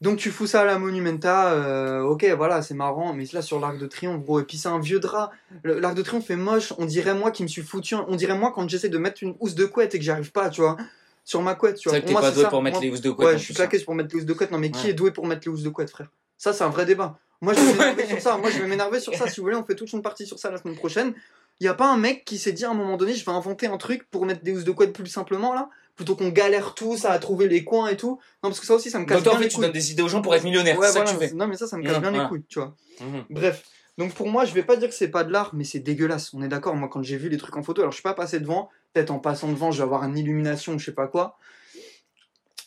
Donc tu fous ça à la Monumenta, ok, voilà, c'est marrant, mais là sur l'Arc de Triomphe, gros, et puis c'est un vieux drap. L'Arc de Triomphe est moche, on dirait moi qui me suis foutu, on dirait moi quand j'essaie de mettre une housse de couette et que j'y arrive pas, tu vois. sur ma couette, tu C'est vois. vrai que t'es pas c'est doué ça. pour mettre Moi- les housses de couette. Ouais, en je suis hein. claqué pour mettre les housses de couette. Non, mais qui est doué pour mettre les housses de couette, frère? Ça, c'est un vrai débat. Moi, je vais m'énerver sur ça. Moi, je vais m'énerver sur ça. Si vous voulez, on fait toute une partie sur ça la semaine prochaine. Il y a pas un mec qui s'est dit à un moment donné, je vais inventer un truc pour mettre des housses de couette plus simplement là, plutôt qu'on galère tous à trouver les coins et tout. Non, parce que ça aussi, ça me casse Donc bien en fait, les tu couilles. donnes des idées aux gens pour être millionnaire. Ouais, c'est ça que tu fais. Non, mais ça, ça me casse Mmh, bien les couilles, tu vois. Mhm. Bref. Donc pour moi, je vais pas dire que c'est pas de l'art, mais c'est dégueulasse. On est d'accord. Moi, quand j'ai vu les trucs en photo, alors je suis pas passé devant. Peut-être en passant devant, je vais avoir une illumination, je sais pas quoi.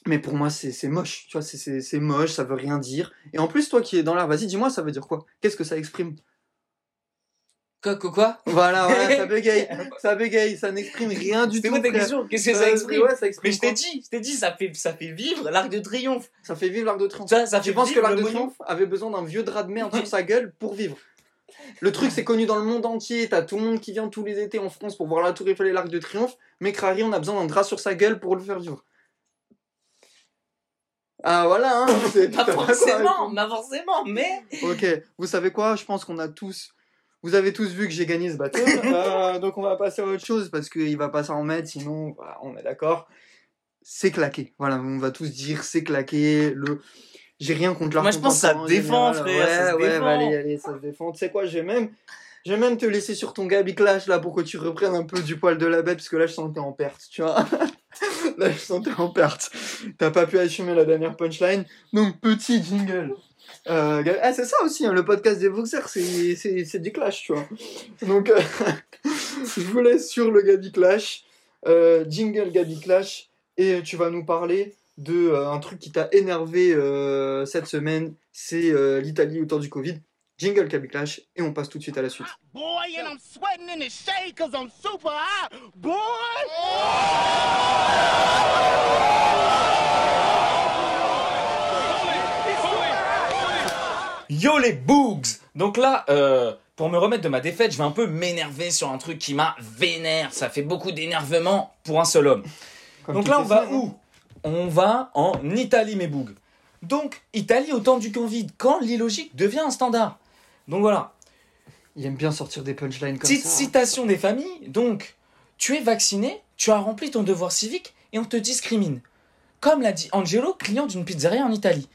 Mais pour moi, c'est moche. Tu vois, c'est moche, ça veut rien dire. Et en plus, toi qui es dans l'art, vas-y, dis-moi, ça veut dire quoi? Qu'est-ce que ça exprime? Quoi, quoi, quoi Voilà, voilà, (laughs) ça bégaye. Ça bégaye, ça n'exprime rien du tout. quoi ta frère. question Qu'est-ce que Euh, ça exprime ouais, ça exprime Mais je t'ai dit, je t'ai dit, ça fait, ça fait vivre l'arc de triomphe. Ça fait vivre l'arc de triomphe. Ça, ça fait penses que l'arc de triomphe avait besoin d'un vieux drap de merde sur (laughs) sa gueule pour vivre? Le truc, c'est connu dans le monde entier. T'as tout le monde qui vient tous les étés en France pour voir la Tour Eiffel et l'arc de triomphe. Mais Crary, on a besoin d'un drap sur sa gueule pour le faire vivre. Ah voilà, hein, c'est (laughs) Pas forcément, pas forcément, mais. Ok, vous savez quoi? Je pense qu'on a tous. Vous avez tous vu que j'ai gagné ce battle. (laughs) Euh, donc on va passer à autre chose parce qu'il va pas s'en remettre, sinon on est d'accord. C'est claqué. Voilà, on va tous dire c'est claqué. Le... J'ai rien contre l'art Moi, je pense que ça en défend, frère, Ouais, ça se ouais, défend. bah, allez, allez, ça se défend. Tu sais quoi, je vais même. Je vais même te laisser sur ton Gabi Clash là pour que tu reprennes un peu du poil de la bête parce que là je sentais en perte, tu vois. (laughs) là je sentais en perte. T'as pas pu assumer la dernière punchline. Donc petit jingle. Euh, ah, c'est ça aussi, hein, le podcast des boxers, c'est, du clash, tu vois. Donc, euh, (laughs) je vous laisse sur le Gabi Clash, euh, jingle Gabi Clash, et tu vas nous parler de euh, un truc qui t'a énervé euh, cette semaine, c'est euh, l'Italie autour du Covid. Jingle Gabi Clash, et on passe tout de suite à la suite. Yo les boogs Donc là, euh, pour me remettre de ma défaite, je vais un peu m'énerver sur un truc qui m'a vénère. Ça fait beaucoup d'énervement pour un seul homme. Comme Donc là, on va semaines, où? On va en Italie, mes bougs. Donc, Italie au temps du Covid, quand l'illogique devient un standard. Donc voilà, Il aime bien sortir des punchlines comme petite ça. citation des familles. Donc, tu es vacciné, tu as rempli ton devoir civique et on te discrimine. Comme l'a dit Angelo, client d'une pizzeria en Italie.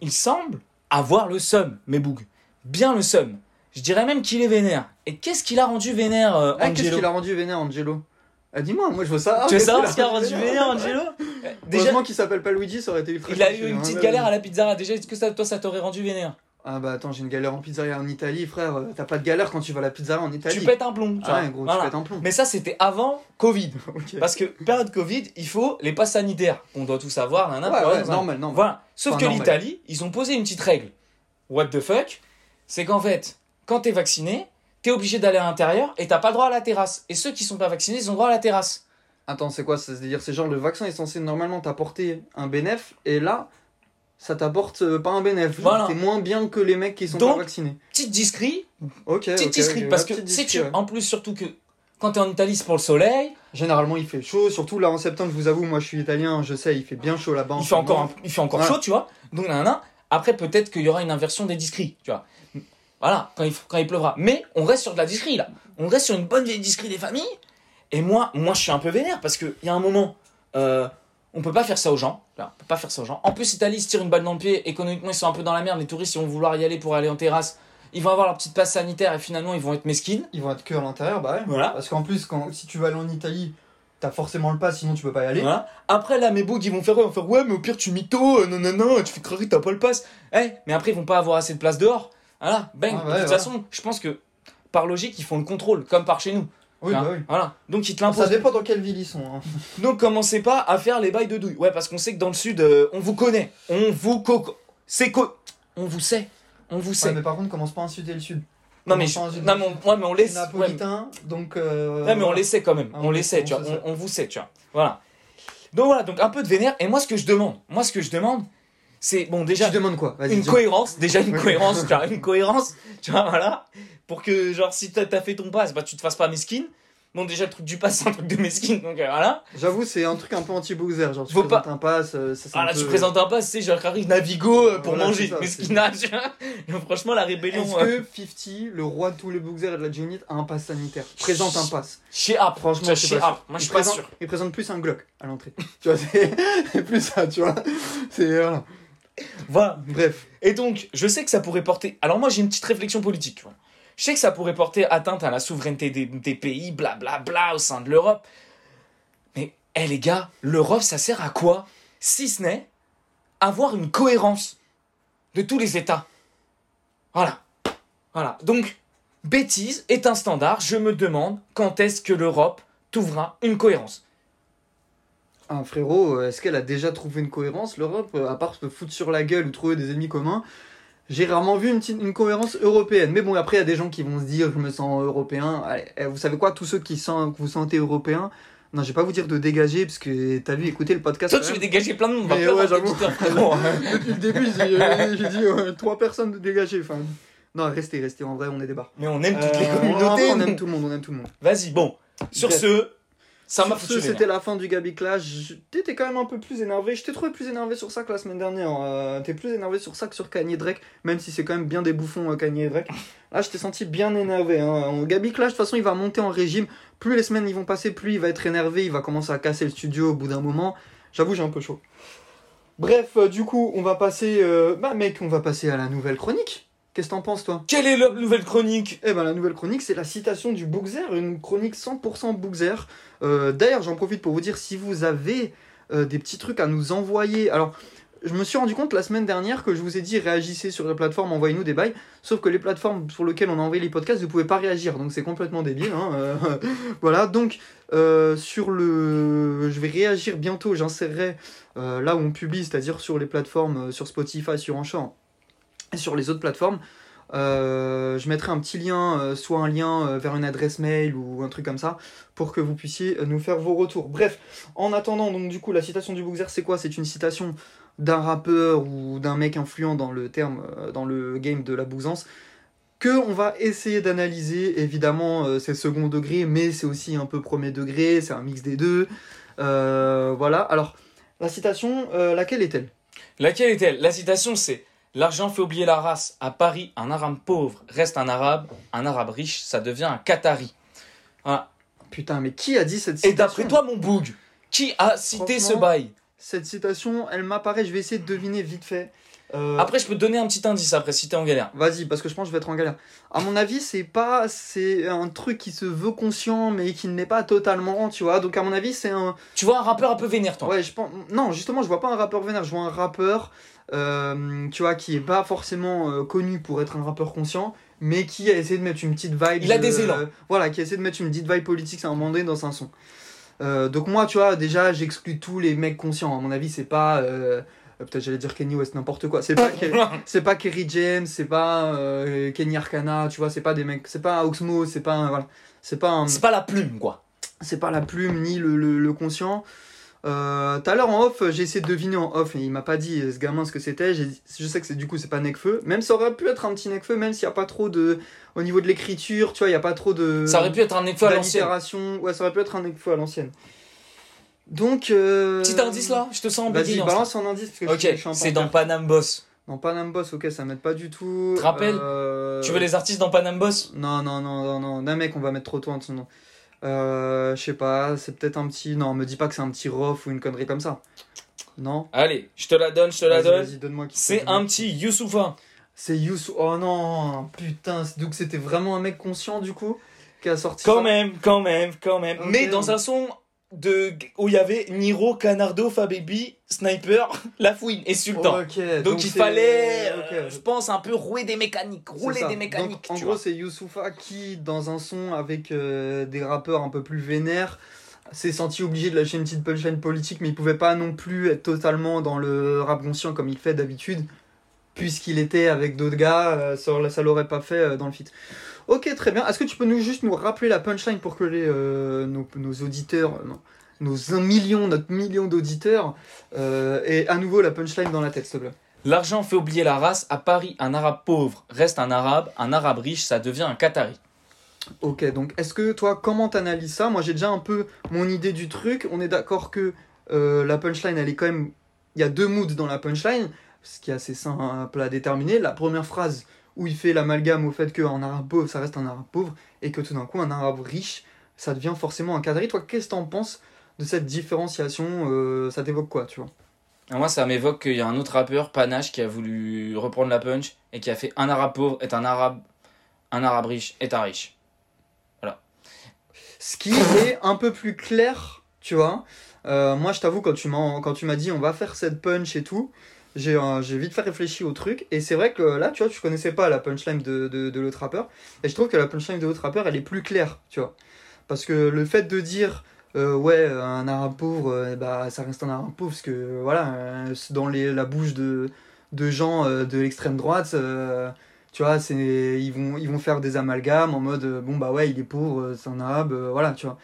Il semble avoir le seum, mes bougs. Bien le seum. Je dirais même qu'il est vénère. Et qu'est-ce qu'il a rendu vénère, euh, Ah, qu'est-ce qu'il a rendu vénère, Angelo ah, Dis-moi, moi je veux ça. Tu veux savoir ce qu'il a rendu vénère, Angelo Déjà, Heureusement qu'il s'appelle pas Luigi, ça aurait été ultra il a eu une hein. petite galère à la pizzeria. Déjà, est-ce que ça, toi, ça t'aurait rendu vénère? Ah bah attends, j'ai une galère en pizzeria en Italie, frère. euh, T'as pas de galère quand tu vas à la pizzeria en Italie. Tu pètes un plomb. tu Ah ouais, gros, Voilà. tu pètes un plomb. Mais ça, c'était avant Covid. (laughs) Parce que période Covid, il faut les passes sanitaires. On doit tous avoir. nan, nan, Ouais, normal, normal. Voilà. Sauf Enfin, que l'Italie, ils ont posé une petite règle. What the fuck? C'est qu'en fait, quand t'es vacciné, t'es obligé d'aller à l'intérieur et t'as pas le droit à la terrasse. Et ceux qui sont pas vaccinés, ils ont droit à la terrasse. Attends, c'est quoi ça C'est-à-dire, c'est genre le vaccin est censé normalement t'apporter un bénéf, et là, ça t'apporte euh, pas un bénéf. Genre, Voilà. T'es moins bien que les mecs qui sont Donc, pas vaccinés. Petite discrit, Ok. petite ok, discrete, ok, parce que c'est tu ouais. en plus surtout que quand t'es en Italie, c'est pour le soleil. Généralement, il fait chaud, surtout là en septembre, je vous avoue, moi je suis italien, je sais, il fait bien chaud là-bas. il fait encore, un- il fait encore Voilà. chaud, tu vois. Donc, nanana. Après, peut-être qu'il y aura une inversion des discrets, tu vois. Voilà, quand il, quand il pleuvra. Mais on reste sur de la discrete, là. On reste sur une bonne vieille discrete des familles. Et moi, moi, je suis un peu vénère parce qu'il y a un moment, euh, on peut pas faire ça aux gens. Là, on peut pas faire ça aux gens. En plus, l'Italie se tire une balle dans le pied. Économiquement, ils sont un peu dans la merde. Les touristes, ils vont vouloir y aller pour aller en terrasse. Ils vont avoir leur petite passe sanitaire et finalement, ils vont être mesquines. Ils vont être que à l'intérieur, bah ouais. Voilà. Parce qu'en plus, quand, si tu vas aller en Italie, t'as forcément le pass, sinon tu peux pas y aller. Voilà. Après, là, mes bugs, ils vont faire, ils vont faire ouais, mais au pire, tu mytho, euh, non, non, non, tu fais que t'as pas le pass. Eh, mais après, ils vont pas avoir assez de place dehors. Voilà, bang. Ah ouais, de toute façon, je pense que par logique, ils font le contrôle, comme par chez nous. Oui, Hein, bah oui. Voilà. Donc, ils te Ça l'imposent. dépend dans quelle ville ils sont. hein. (laughs) Donc, commencez pas à faire les bails de douille. Ouais, parce qu'on sait que dans le sud, euh, on vous connaît. On vous coco. C'est co. On vous sait. On vous sait. Ouais, mais par contre, commence pas à insulter le sud. non, mais, je- non, mais on, ouais, mais on laisse. Ouais, napolitain, donc. Euh, Ouais, mais on voilà. les sait quand même. Ah, on on les les sait, sait, tu vois. ça. On, on vous sait, tu vois. Voilà. Donc voilà, donc un peu de vénère. Et moi, ce que je demande, moi, ce que je demande, c'est bon, déjà Tu demandes quoi? Une cohérence, déjà une cohérence, (laughs) tu vois, une cohérence, tu vois, voilà. Pour que, genre, si t'as fait ton pass, bah, tu te fasses pas mesquine. Bon, déjà, le truc du pass, c'est un truc de mesquine, donc euh, voilà. J'avoue, c'est un truc un peu anti-boozer. Genre, tu Faut présentes pas- un pass, euh, ça c'est Ah là, peu- tu présentes un pass, sais, genre, arrive Navigo euh, pour Voilà, manger, c'est ça, mesquinage. (laughs) Franchement, la rébellion. Est-ce euh, que 50, le roi de tous les boozers et de la Junit, a un pass sanitaire? Présente un pass. Chez App, Franchement, chez App. Moi, je suis pas sûr. Il présente plus un Glock à l'entrée. (laughs) tu vois, c'est plus ça, tu vois. C'est voilà. Voilà. Bref. Et donc, je sais que ça pourrait porter. Alors, moi, j'ai une petite réflexion politique, tu vois. Je sais que ça pourrait porter atteinte à la souveraineté des, des pays, blablabla, bla, bla, au sein de l'Europe. Mais, hé, les gars, l'Europe, ça sert à quoi? Si ce n'est avoir une cohérence de tous les États. Voilà. Voilà. Donc, bêtise est un standard. Je me demande quand est-ce que l'Europe trouvera une cohérence. Ah, frérot, euh, est-ce qu'elle a déjà trouvé une cohérence, l'Europe, euh, à part se foutre sur la gueule ou trouver des ennemis communs? J'ai rarement vu une, cohérence européenne. Mais bon, après, il y a des gens qui vont se dire, je me sens européen. Allez, eh, vous savez quoi, tous ceux qui sentent, que vous sentez européen, non, je vais pas vous dire de dégager, parce que t'as vu, écoutez le podcast. Toi, tu veux dégager plein de monde. Mais ouais, j'avoue. (laughs) Depuis le début, j'ai dit euh, trois personnes de dégager. Enfin, non, restez, restez. En vrai, on est des barres. Mais on aime toutes les Euh, communautés. On aime tout le monde, on aime tout le monde. Vas-y, bon. Sur Bref. ce, ça m'a foutu C'était la fin du Gabi Clash. T'étais quand même un peu plus énervé. Je t'ai trouvé plus énervé sur ça que la semaine dernière. Euh, T'es plus énervé sur ça que sur Kanye Drake, même si c'est quand même bien des bouffons euh, Kanye et Drake. Là, je t'ai senti bien énervé. Hein. Gabi Clash, de toute façon, il va monter en régime. Plus les semaines ils vont passer, plus il va être énervé. Il va commencer à casser le studio au bout d'un moment. J'avoue, j'ai un peu chaud. Bref, euh, du coup, on va passer. euh, Bah, mec, on va passer à la nouvelle chronique. Qu'est-ce que t'en penses, toi? Quelle est la nouvelle chronique? Eh ben la nouvelle chronique c'est la citation du Bookzer, une chronique 100% Bookzer. Euh, D'ailleurs j'en profite pour vous dire si vous avez euh, des petits trucs à nous envoyer. Alors je me suis rendu compte la semaine dernière que je vous ai dit réagissez sur les plateformes, envoyez-nous des bails. Sauf que les plateformes sur lesquelles on a envoyé les podcasts, vous pouvez pas réagir, donc c'est complètement débile. hein, euh, (laughs) voilà, donc sur le, je vais réagir bientôt. J'insérerai là où on publie, c'est-à-dire sur les plateformes, sur Spotify, sur Anchor et sur les autres plateformes. Euh, je mettrai un petit lien, euh, soit un lien euh, vers une adresse mail ou un truc comme ça, pour que vous puissiez nous faire vos retours. Bref, en attendant, donc du coup, la citation du Bookzer, c'est quoi? C'est une citation d'un rappeur ou d'un mec influent dans le terme, dans le game de la bousance, que on va essayer d'analyser. Évidemment, c'est second degré, mais c'est aussi un peu premier degré, c'est un mix des deux. Voilà. Alors, la citation, laquelle est-elle? Laquelle est-elle? La citation c'est L'argent fait oublier la race. À Paris, un arabe pauvre reste un arabe. Un arabe riche, ça devient un qatari. Voilà. Putain, mais qui a dit cette Et citation d'après toi, mon boug, qui a cité ce bail? Cette citation, elle m'apparaît, je vais essayer de deviner vite fait. Euh, Après, je peux te donner un petit indice après si t'es en galère. Vas-y, parce que je pense que je vais être en galère. À mon avis, c'est pas, c'est un truc qui se veut conscient, mais qui ne l'est pas totalement, tu vois. Donc à mon avis, c'est un. Tu vois un rappeur un peu vénère, toi. Ouais, je pense. Non, justement, je vois pas un rappeur vénère. Je vois un rappeur, euh, tu vois, qui est pas forcément euh, connu pour être un rappeur conscient, mais qui a essayé de mettre une petite vibe. Il a des élans. voilà, qui a essayé de mettre une petite vibe politique à un moment donné dans un son. Donc moi, tu vois, déjà, j'exclus tous les mecs conscients. À mon avis, c'est pas. Euh, Peut-être j'allais dire Kenny West, n'importe quoi. C'est pas, (laughs) c'est pas Kerry James, c'est pas euh, Kenny Arcana, tu vois, c'est pas des mecs, c'est pas Oxmo, c'est pas voilà, c'est pas un- C'est pas la plume, quoi. c'est pas la plume ni le, le- le conscient. Euh, Tout à l'heure en off, j'ai essayé de deviner en off et il m'a pas dit euh, ce gamin ce que c'était. Je sais que c'est du coup c'est pas Necfeu, même ça aurait pu être un petit Necfeu, même s'il y a pas trop de au niveau de l'écriture, tu vois, il y a pas trop de Ça aurait pu être un effet à l'ancienne. Ouais, ça aurait pu être un Necfeu à l'ancienne. Donc euh, Petit indice là, je te sens en Vas-y, balance un indice parce que Ok, c'est dans. Panam Boss. Dans Panam Boss, ok, ça m'aide pas du tout. Te rappelles Euh, Tu veux les artistes dans Panam Boss? Non, non, non, non, non. Non, mec, on va mettre trop tôt en dessous. Non. Euh, je sais pas, c'est peut-être un petit. Non, me dis pas que c'est un petit rof ou une connerie comme ça. Non Allez, je te la donne, je te la donne. vas-y, donne-moi qui C'est c'est. un petit Youssoufa. C'est Youssou. Oh non, putain. Donc c'était vraiment un mec conscient du coup qui a sorti. Quand ça. même, quand même, quand même. Mais dans un son de où il y avait Niro, Canardo, Fababy, Sniper, (laughs) La Fouine et Sultan. Donc, il fallait, euh, je pense, un peu rouer des mécaniques. Rouler des mécaniques, Donc, en tu gros, c'est Youssoufa qui, dans un son avec euh, des rappeurs un peu plus vénères, s'est senti obligé de lâcher une petite punchline politique, mais il pouvait pas non plus être totalement dans le rap conscient comme il fait d'habitude, puisqu'il était avec d'autres gars, euh, ça, ça l'aurait pas fait dans le feat. Ok, très bien. Est-ce que tu peux nous juste nous rappeler la punchline pour que les, euh, nos, nos auditeurs, euh, non, nos un million, notre million d'auditeurs, euh, aient à nouveau la punchline dans la tête, s'il te plaît L'argent fait oublier la race. À Paris, un arabe pauvre reste un arabe. Un arabe riche, ça devient un Qatari. Ok, donc est-ce que toi, comment t'analyses ça? Moi, j'ai déjà un peu mon idée du truc. On est d'accord que euh, la punchline, elle est quand même. Il y a deux moods dans la punchline, ce qui est assez simple à déterminer. La première phrase où il fait l'amalgame au fait qu'un arabe pauvre, ça reste un arabe pauvre, et que tout d'un coup, un arabe riche, ça devient forcément un quadri. Toi, qu'est-ce que t'en penses de cette différenciation euh, Ça t'évoque quoi, tu vois? Alors moi, ça m'évoque qu'il y a un autre rappeur, Panache, qui a voulu reprendre la punch et qui a fait un arabe pauvre est un arabe, un arabe riche est un riche. Ce qui est un peu plus clair, tu vois. Euh, moi, je t'avoue, quand tu m'as quand tu m'as dit on va faire cette punch et tout, j'ai euh, j'ai vite fait réfléchir au truc. Et c'est vrai que là, tu vois, tu connaissais pas la punchline de, de, de l'autre rappeur. Et je trouve que la punchline de l'autre rappeur, elle est plus claire, tu vois. Parce que le fait de dire euh, ouais, un arabe pauvre, euh, bah, ça reste un arabe pauvre, parce que voilà, euh, dans les, la bouche de, de gens de l'extrême droite, tu vois, c'est, ils, vont, ils vont faire des amalgames en mode bon, bah ouais, il est pauvre, c'est un arabe, voilà, tu vois.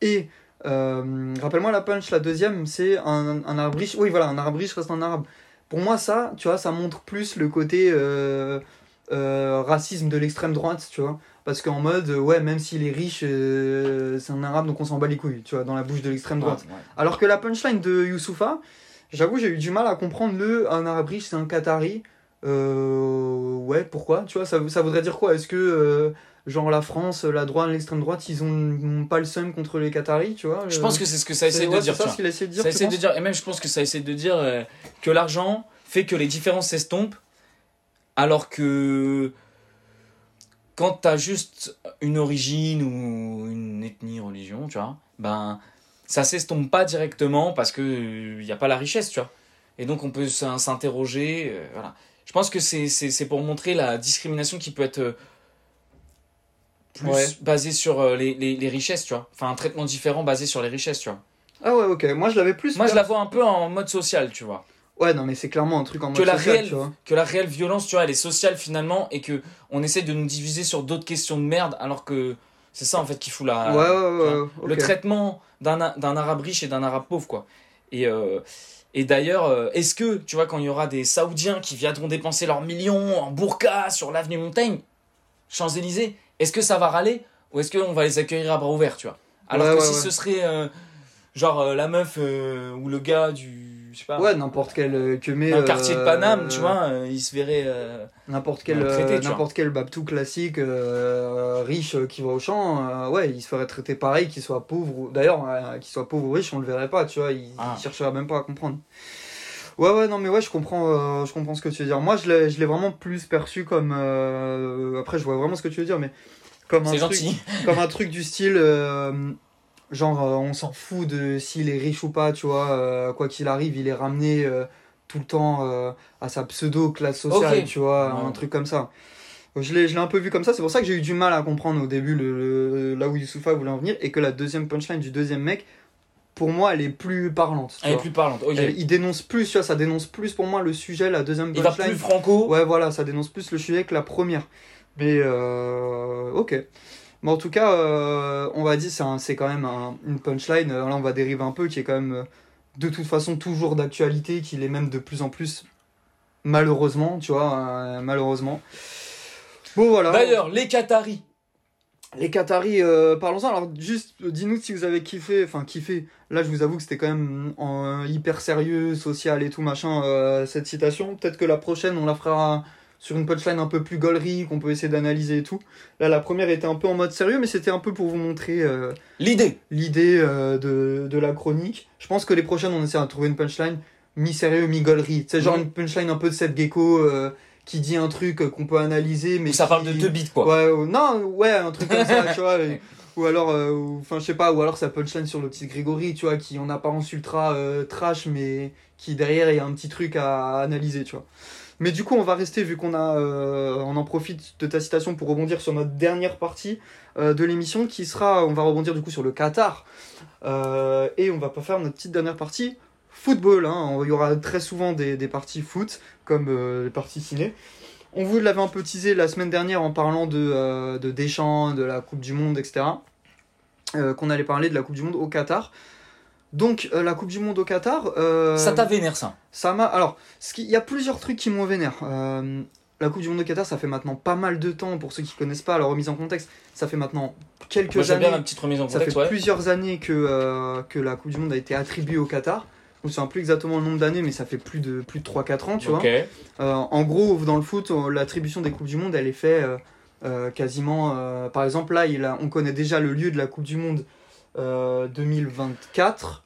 Et rappelle-moi la punch, la deuxième, c'est un, un arabe riche, oui, voilà, un arabe riche reste un arabe. Pour moi, ça, tu vois, ça montre plus le côté racisme de l'extrême droite, tu vois. Parce qu'en mode, euh, ouais, même s'il est riche, euh, c'est un arabe, donc on s'en bat les couilles, tu vois, dans la bouche de l'extrême droite. Ouais, ouais. Alors que la punchline de Youssoufa, j'avoue, j'ai eu du mal à comprendre le un arabe riche, c'est un Qatari. Euh, ouais, pourquoi? Tu vois, ça, ça voudrait dire quoi? Est-ce que, euh, genre, la France, la droite, l'extrême droite, ils ont, pas le seum contre les Qataris, tu vois? Je pense que c'est ce que ça essaie ouais, de dire. Ça ce qu'il essaie de dire. ça essaie de dire, et même je pense que ça essaie de dire que l'argent fait que les différences s'estompent, alors que quand t'as juste une origine ou une ethnie, religion, tu vois, ben ça s'estompe pas directement parce que il y a pas la richesse, tu vois. Et donc on peut s'in- s'interroger, euh, voilà. Je pense que c'est pour montrer la discrimination qui peut être euh, plus Ouais. basée sur euh, les, les, les richesses, tu vois. Enfin un traitement différent basé sur les richesses, tu vois. Ah ouais, ok. Moi, je l'avais plus. Moi, je la vois un peu en mode social, tu vois. Ouais, non, mais c'est clairement un truc en mode Que la, social, réelle, tu vois. que la réelle violence, tu vois, elle est sociale finalement et que on essaie de nous diviser sur d'autres questions de merde alors que c'est ça en fait qui fout la. ouais, ouais, ouais. Le traitement d'un arabe riche et d'un arabe pauvre, quoi. Et, euh, et d'ailleurs, euh, est-ce que, tu vois, quand il y aura des Saoudiens qui viendront dépenser leurs millions en burqa sur l'avenue Montaigne, Champs-Élysées, est-ce que ça va râler ou est-ce qu'on va les accueillir à bras ouverts, tu vois? Alors que si ce serait euh, genre euh, la meuf ou le gars du. Je sais pas. Ouais, n'importe quel euh, que d'un euh, quartier de Paname, tu vois, euh, il se verrait. N'importe quel, n'importe quel babtou classique, riche qui va au champ, ouais, il se ferait traiter pareil, qu'il soit pauvre. ou- D'ailleurs, qu'il soit pauvre ou riche, on le verrait pas, tu vois, il, Ah. il chercherait même pas à comprendre. Ouais, ouais, non, mais ouais, je comprends, euh, je comprends ce que tu veux dire. Moi, je l'ai, je l'ai vraiment plus perçu comme. euh, après, je vois vraiment ce que tu veux dire, mais comme un truc, gentil. comme un truc du style. euh, genre, euh, on s'en fout de s'il est riche ou pas, tu vois. euh, quoi qu'il arrive, il est ramené euh, tout le temps euh, à sa pseudo-classe sociale, Ok. tu vois. Ouais. Un truc comme ça. Je l'ai, je l'ai un peu vu comme ça, c'est pour ça que j'ai eu du mal à comprendre au début le, le- là où Youssoufa voulait en venir et que la deuxième punchline du deuxième mec, pour moi, elle est plus parlante. tu Elle est vois. plus parlante. Ok. Elle- il dénonce plus, tu vois, ça dénonce plus pour moi le sujet, la deuxième Il va punchline. plus franco. Ouais, voilà, ça dénonce plus le sujet que la première. Mais euh, ok. Mais en tout cas, euh, on va dire c'est quand même un- une punchline. euh, Là, on va dériver un peu, qui est quand même euh, de toute façon toujours d'actualité, qu'il est même de plus en plus malheureusement, tu vois, malheureusement. Bon voilà. D'ailleurs, les Qataris. Les Qataris, euh, parlons-en. Alors, juste, dis-nous si vous avez kiffé. Enfin, kiffé. Là, je vous avoue que c'était quand même en, hyper sérieux, social et tout, machin, euh, cette citation. Peut-être que la prochaine, on la fera sur une punchline un peu plus gaulerie, qu'on peut essayer d'analyser et tout. Là, la première était un peu en mode sérieux, mais c'était un peu pour vous montrer euh, L'idée. l'idée euh, de, de la chronique. Je pense que les prochaines, on essaiera de trouver une punchline mi-sérieux, mi-gaulerie. C'est genre une punchline un peu de cette gecko euh, qui dit un truc qu'on peut analyser, mais Où ça qui- parle de deux bits, quoi. Ouais, ou- non, ouais, un truc comme ça, (laughs) tu vois. ou alors, euh, enfin, je sais pas, ou alors ça punchline sur le petit Grégory, tu vois, qui en apparence ultra euh, trash, mais qui derrière il y a un petit truc à analyser, tu vois. Mais du coup, on va rester, vu qu'on a, euh, on en profite de ta citation pour rebondir sur notre dernière partie euh, de l'émission, qui sera, on va rebondir du coup sur le Qatar, Euh, et on va pas faire notre petite dernière partie football. Hein. Il y aura très souvent des, parties foot, comme les parties ciné. On vous l'avait un peu teasé la semaine dernière en parlant de, de Deschamps, de la Coupe du Monde, etc. Qu'on allait parler de la Coupe du Monde au Qatar. Donc, euh, la Coupe du Monde au Qatar. euh, Ça t'a vénère, ça. ça m'a. Alors, il y a plusieurs trucs qui m'ont vénère. Euh, la Coupe du Monde au Qatar, ça fait maintenant pas mal de temps, pour ceux qui connaissent pas la remise en contexte, ça fait maintenant quelques Moi, années. bien la petite remise en Ça contexte, fait ouais. plusieurs années que, que la Coupe du Monde a été attribuée au Qatar. Je ne sais plus exactement le nombre d'années, mais ça fait plus de, plus de 3-4 ans, tu vois. En gros, dans le foot, l'attribution des Coupes du Monde, elle est faite quasiment. par exemple, là, il a, on connaît déjà le lieu de la Coupe du Monde euh, 2024.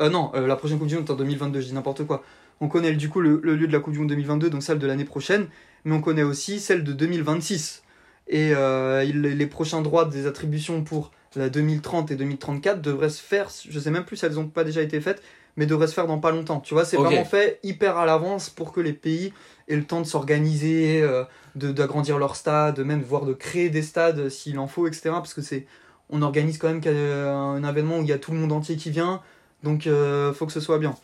Euh, non, euh, la prochaine Coupe du Monde est en 2022, je dis n'importe quoi. On connaît du coup le, le lieu de la Coupe du Monde 2022, donc celle de l'année prochaine, mais on connaît aussi celle de 2026. Et euh, il- les prochains droits des attributions pour la 2030 et 2034 devraient se faire, je sais même plus si elles n'ont pas déjà été faites, mais devraient se faire dans pas longtemps. Tu vois, c'est vraiment fait hyper à l'avance pour que les pays aient le temps de s'organiser, euh, d'agrandir leur stade, même voire de créer des stades s'il en faut, etc. Parce que c'est, on organise quand même un événement où il y a tout le monde entier qui vient, donc euh, faut que ce soit bien.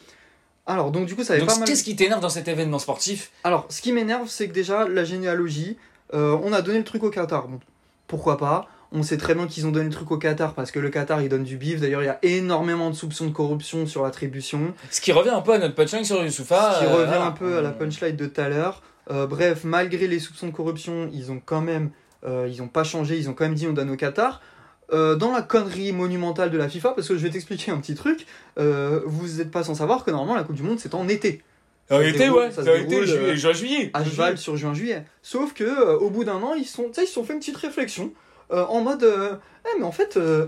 Alors, donc du coup, ça avait Donc, pas mal. qu'est-ce qui t'énerve dans cet événement sportif? Alors, ce qui m'énerve, c'est que déjà, la généalogie, euh, on a donné le truc au Qatar. Bon, pourquoi pas? On sait très bien qu'ils ont donné le truc au Qatar parce que le Qatar, il donne du bif. D'ailleurs, il y a énormément de soupçons de corruption sur l'attribution. Ce qui revient un peu à notre punchline sur Youssoufa. Ce qui euh, revient voilà. un peu à la punchline de tout à l'heure. Euh, bref, malgré les soupçons de corruption, ils ont quand même, euh, ils ont pas changé, ils ont quand même dit on donne au Qatar. Euh, dans la connerie monumentale de la FIFA, parce que je vais t'expliquer un petit truc, euh, vous n'êtes pas sans savoir que normalement la Coupe du Monde c'est en été, Ça a se été, déroule- ouais. ça Ça a été ju- euh, juin, juillet. à cheval sur juin-juillet. Sauf que euh, au bout d'un an, ils sont, se sont fait une petite réflexion euh, en mode, euh, Eh, mais en fait, euh,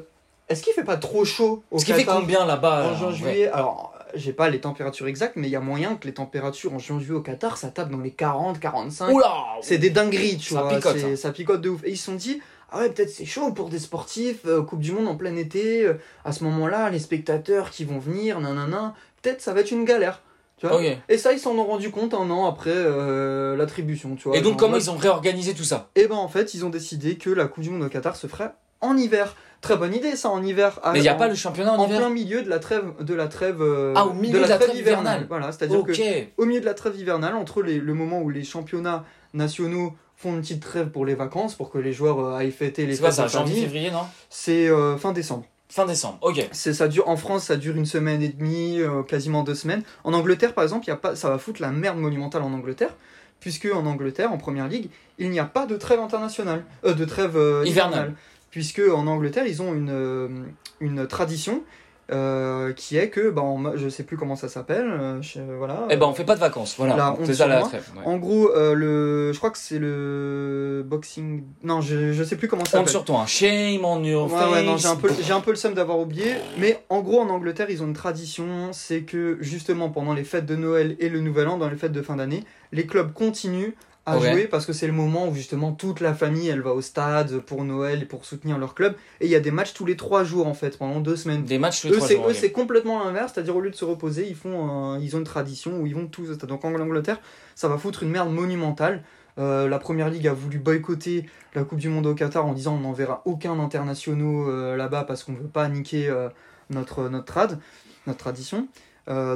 est-ce qu'il fait pas trop chaud au Ce qui fait Qatar combien là-bas en euh, juin vrai juillet Alors, j'ai pas les températures exactes, mais il y a moyen que les températures en juin juillet au Qatar, ça tape dans les 40, 45. Oula C'est des dingueries, tu Ça vois. picote, c'est- hein. ça picote de ouf. Et ils se sont dit, ah ouais, peut-être c'est chaud pour des sportifs, euh, Coupe du Monde en plein été, euh, à ce moment-là, les spectateurs qui vont venir, nanana, peut-être ça va être une galère. Tu vois. Et ça, ils s'en ont rendu compte un an après euh, l'attribution, tu vois. Et donc, Genre, comment ouais. ils ont réorganisé tout ça? Et ben en fait, ils ont décidé que la Coupe du Monde au Qatar se ferait en hiver. Très bonne idée, ça, en hiver. Mais il n'y a en- pas le championnat en en hiver? plein milieu de la trêve de la trêve Ah, au milieu de la trêve hivernale. voilà c'est à dire Ok. que au milieu de la trêve hivernale entre les, le moment où les championnats nationaux font une petite trêve pour les vacances pour que les joueurs euh, aillent fêter les C'est ça, janvier, février, non? C'est euh, fin décembre. Fin décembre, ok. c'est ça dure en France ça dure une semaine et demie euh, quasiment deux semaines. En Angleterre par exemple y a pas ça va foutre la merde monumentale en Angleterre puisque en Angleterre en première ligue il n'y a pas de trêve internationale euh, de trêve euh, Hivernale. hivernale. Puisque en Angleterre ils ont une, une tradition euh, qui est que bah, je sais plus comment ça s'appelle euh, je- voilà Eh ben, on fait pas de vacances, voilà. Honte C'est ça sur la moi. trêve. ouais. en gros, euh, le, je crois que c'est le boxing. Non, je, je sais plus comment ça s'appelle. sur toi, hein. shame on your Ouais, face. ouais, non, j'ai un peu, j'ai un peu le seum d'avoir oublié. Mais en gros, en Angleterre, ils ont une tradition, c'est que justement pendant les fêtes de Noël et le Nouvel An, dans les fêtes de fin d'année, les clubs continuent à Ouais. jouer parce que c'est le moment où justement toute la famille, elle va au stade pour Noël et pour soutenir leur club. Et il y a des matchs tous les trois jours en fait, pendant deux semaines. Des matchs tous les Eux, trois jours. eux, c'est complètement l'inverse, c'est-à-dire au lieu de se reposer, ils, font un- ils ont une tradition où ils vont tous au stade. Donc en Angleterre, ça va foutre une merde monumentale. Euh, la première ligue a voulu boycotter la Coupe du Monde au Qatar en disant on n'enverra aucun internationaux euh, là-bas parce qu'on ne veut pas niquer euh, notre, notre trad, notre tradition.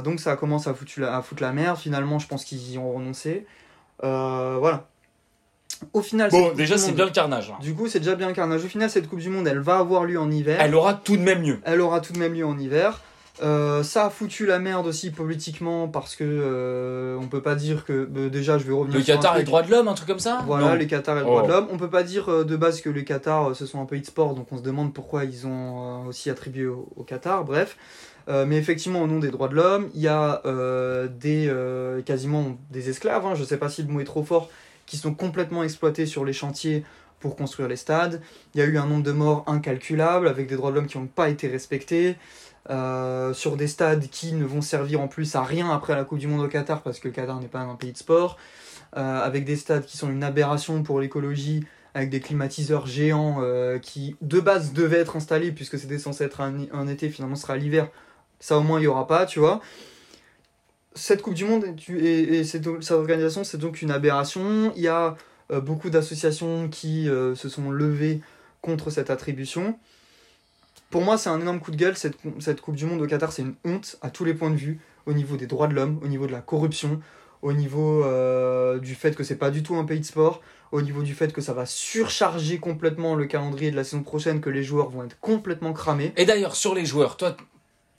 Donc ça commence à foutre, la, à foutre la merde. Finalement, je pense qu'ils y ont renoncé. Euh, voilà. Au final, Bon, déjà, c'est bien le carnage. hein. Du coup, c'est déjà bien un carnage. Au final, cette Coupe du Monde, elle va avoir lieu en hiver. Elle aura tout de même mieux. Elle aura tout de même lieu en hiver. Euh, ça a foutu la merde aussi politiquement parce que euh, on peut pas dire que euh, déjà je vais revenir Le sur Qatar et droits de l'homme, un truc comme ça Voilà, Non. les Qatar et le droit Oh. de l'homme. On peut pas dire euh, de base que les Qatar ce sont un pays de sport, donc on se demande pourquoi ils ont aussi attribué au, au Qatar. Bref, Euh, mais effectivement au nom des droits de l'homme, il y a euh, des euh, quasiment des esclaves. Hein, je sais pas si le mot est trop fort, qui sont complètement exploités sur les chantiers pour construire les stades. Il y a eu un nombre de morts incalculable avec des droits de l'homme qui n'ont pas été respectés. sur des stades qui ne vont servir en plus à rien après la Coupe du Monde au Qatar parce que le Qatar n'est pas un pays de sport, avec des stades qui sont une aberration pour l'écologie, avec des climatiseurs géants qui de base devaient être installés puisque c'était censé être un, un été, finalement ce sera l'hiver, ça au moins il n'y aura pas, tu vois. Cette Coupe du Monde et, et cette, organisation c'est donc une aberration, il y a euh, beaucoup d'associations qui euh, se sont levées contre cette attribution. Pour moi, c'est un énorme coup de gueule. Cette, cette Coupe du Monde au Qatar, c'est une honte à tous les points de vue, au niveau des droits de l'homme, au niveau de la corruption, au niveau euh, du fait que c'est pas du tout un pays de sport, au niveau du fait que ça va surcharger complètement le calendrier de la saison prochaine, que les joueurs vont être complètement cramés. Et d'ailleurs, sur les joueurs, toi,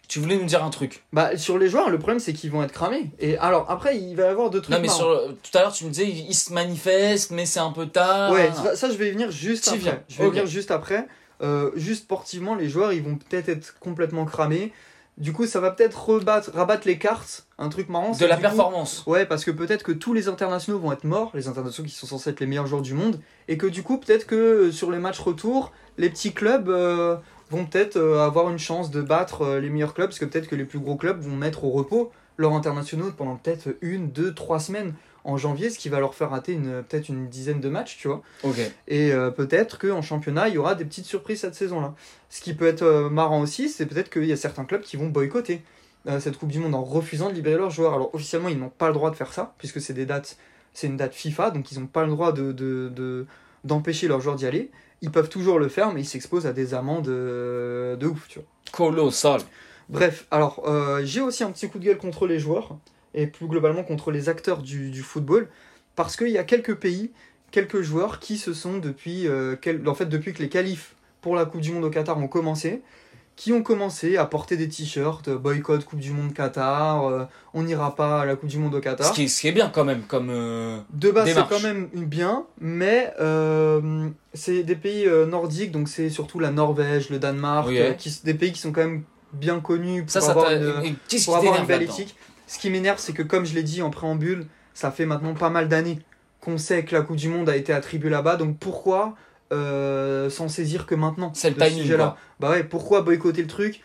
Tu voulais nous dire un truc. Bah, sur les joueurs, le problème c'est qu'ils vont être cramés. Et alors, après, il va y avoir deux trucs. Non, mais marrants. sur, tout à l'heure, tu me disais, ils se manifestent, mais c'est un peu tard. Ouais, ça, ça, je vais y venir juste après. viens. Je vais venir juste après. Euh, juste sportivement, les joueurs, ils vont peut-être être complètement cramés. Du coup, ça va peut-être rabattre les cartes. Un truc marrant. De la coup- performance. Ouais, parce que peut-être que tous les internationaux vont être morts, les internationaux qui sont censés être les meilleurs joueurs du monde, et que du coup, peut-être que euh, sur les matchs retour, les petits clubs euh, vont peut-être euh, avoir une chance de battre euh, les meilleurs clubs, parce que peut-être que les plus gros clubs vont mettre au repos leurs internationaux pendant peut-être une, deux, trois semaines en janvier, ce qui va leur faire rater une, peut-être une dizaine de matchs, tu vois. Et euh, peut-être qu'en championnat, il y aura des petites surprises cette saison-là. Ce qui peut être euh, marrant aussi, c'est peut-être qu'il y a certains clubs qui vont boycotter euh, cette Coupe du Monde en refusant de libérer leurs joueurs. Alors officiellement, ils n'ont pas le droit de faire ça, puisque c'est des dates, c'est une date FIFA, donc ils n'ont pas le droit de, de- de- d'empêcher leurs joueurs d'y aller. Ils peuvent toujours le faire, mais ils s'exposent à des amendes euh, de ouf, tu vois. Colossal. Bref, alors euh, j'ai aussi un petit coup de gueule contre les joueurs et plus globalement contre les acteurs du, du football parce qu'il y a quelques pays, quelques joueurs qui se sont depuis, euh, quel- en fait depuis que les qualifs pour la Coupe du Monde au Qatar ont commencé, qui ont commencé à porter des t-shirts euh, boycott Coupe du Monde Qatar, euh, on n'ira pas à la Coupe du Monde au Qatar. Ce qui, est, ce qui est bien quand même, comme. euh, De base, c'est quand même bien, mais euh, c'est des pays nordiques, donc c'est surtout la Norvège, le Danemark, Oui, ouais. qui, des pays qui sont quand même bien connus pour Ça, ça avoir t'a. une, pour avoir belle éthique? Ce qui m'énerve, c'est que comme je l'ai dit en préambule, ça fait maintenant pas mal d'années qu'on sait que la Coupe du Monde a été attribuée là-bas, donc pourquoi euh, s'en saisir que maintenant C'est le de ce timing, sujet-là quoi. Bah ouais, pourquoi boycotter le truc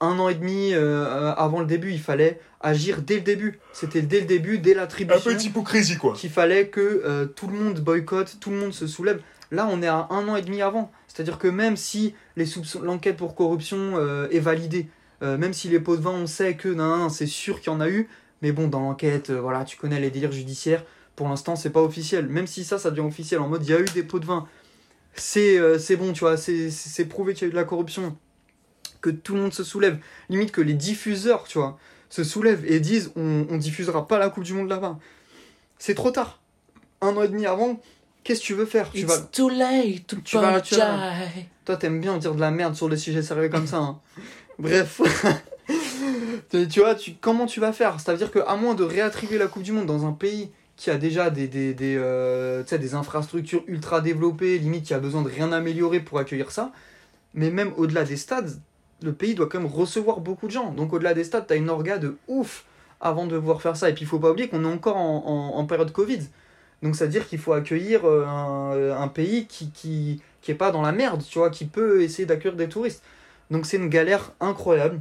un an et demi euh, avant le début, il fallait agir dès le début. C'était dès le début, dès l'attribution d'hypocrisie, quoi. qu'il fallait que euh, tout le monde boycotte, tout le monde se soulève. Là, on est à un an et demi avant. C'est-à-dire que même si les soupçons- l'enquête pour corruption euh, est validée, euh, même si les pots de vin, on sait que c'est sûr qu'il y en a eu, mais bon, dans l'enquête, euh, voilà, tu connais les délires judiciaires. Pour l'instant, c'est pas officiel. Même si ça, ça devient officiel en mode il y a eu des pots de vin, c'est euh, bon, tu vois, c'est prouvé qu'il y a eu de la corruption, que tout le monde se soulève. Limite que les diffuseurs, tu vois, se soulèvent et disent on, on diffusera pas la Coupe du Monde là-bas. C'est trop tard. Un an et demi avant, qu'est-ce que tu veux faire? Tu It's vas, too late to tu vas- tu vas- apologize. Toi, t'aimes bien dire de la merde sur des sujets sérieux comme ça. hein. (laughs) Bref. (laughs) tu tu vois, tu, comment tu vas faire? C'est-à-dire qu'à moins de réattribuer la Coupe du Monde dans un pays qui a déjà euh, tu des infrastructures ultra développées, limite qui a besoin de rien améliorer pour accueillir ça, mais même au-delà des stades, le pays doit quand même recevoir beaucoup de gens. Donc au-delà des stades, t'as une orga de ouf avant de pouvoir faire ça. Et puis il faut pas oublier qu'on est encore en, en- en période Covid. Donc ça veut dire qu'il faut accueillir euh, un, pays qui, qui, est pas dans la merde, tu qui peut essayer d'accueillir des touristes. Donc c'est une galère incroyable.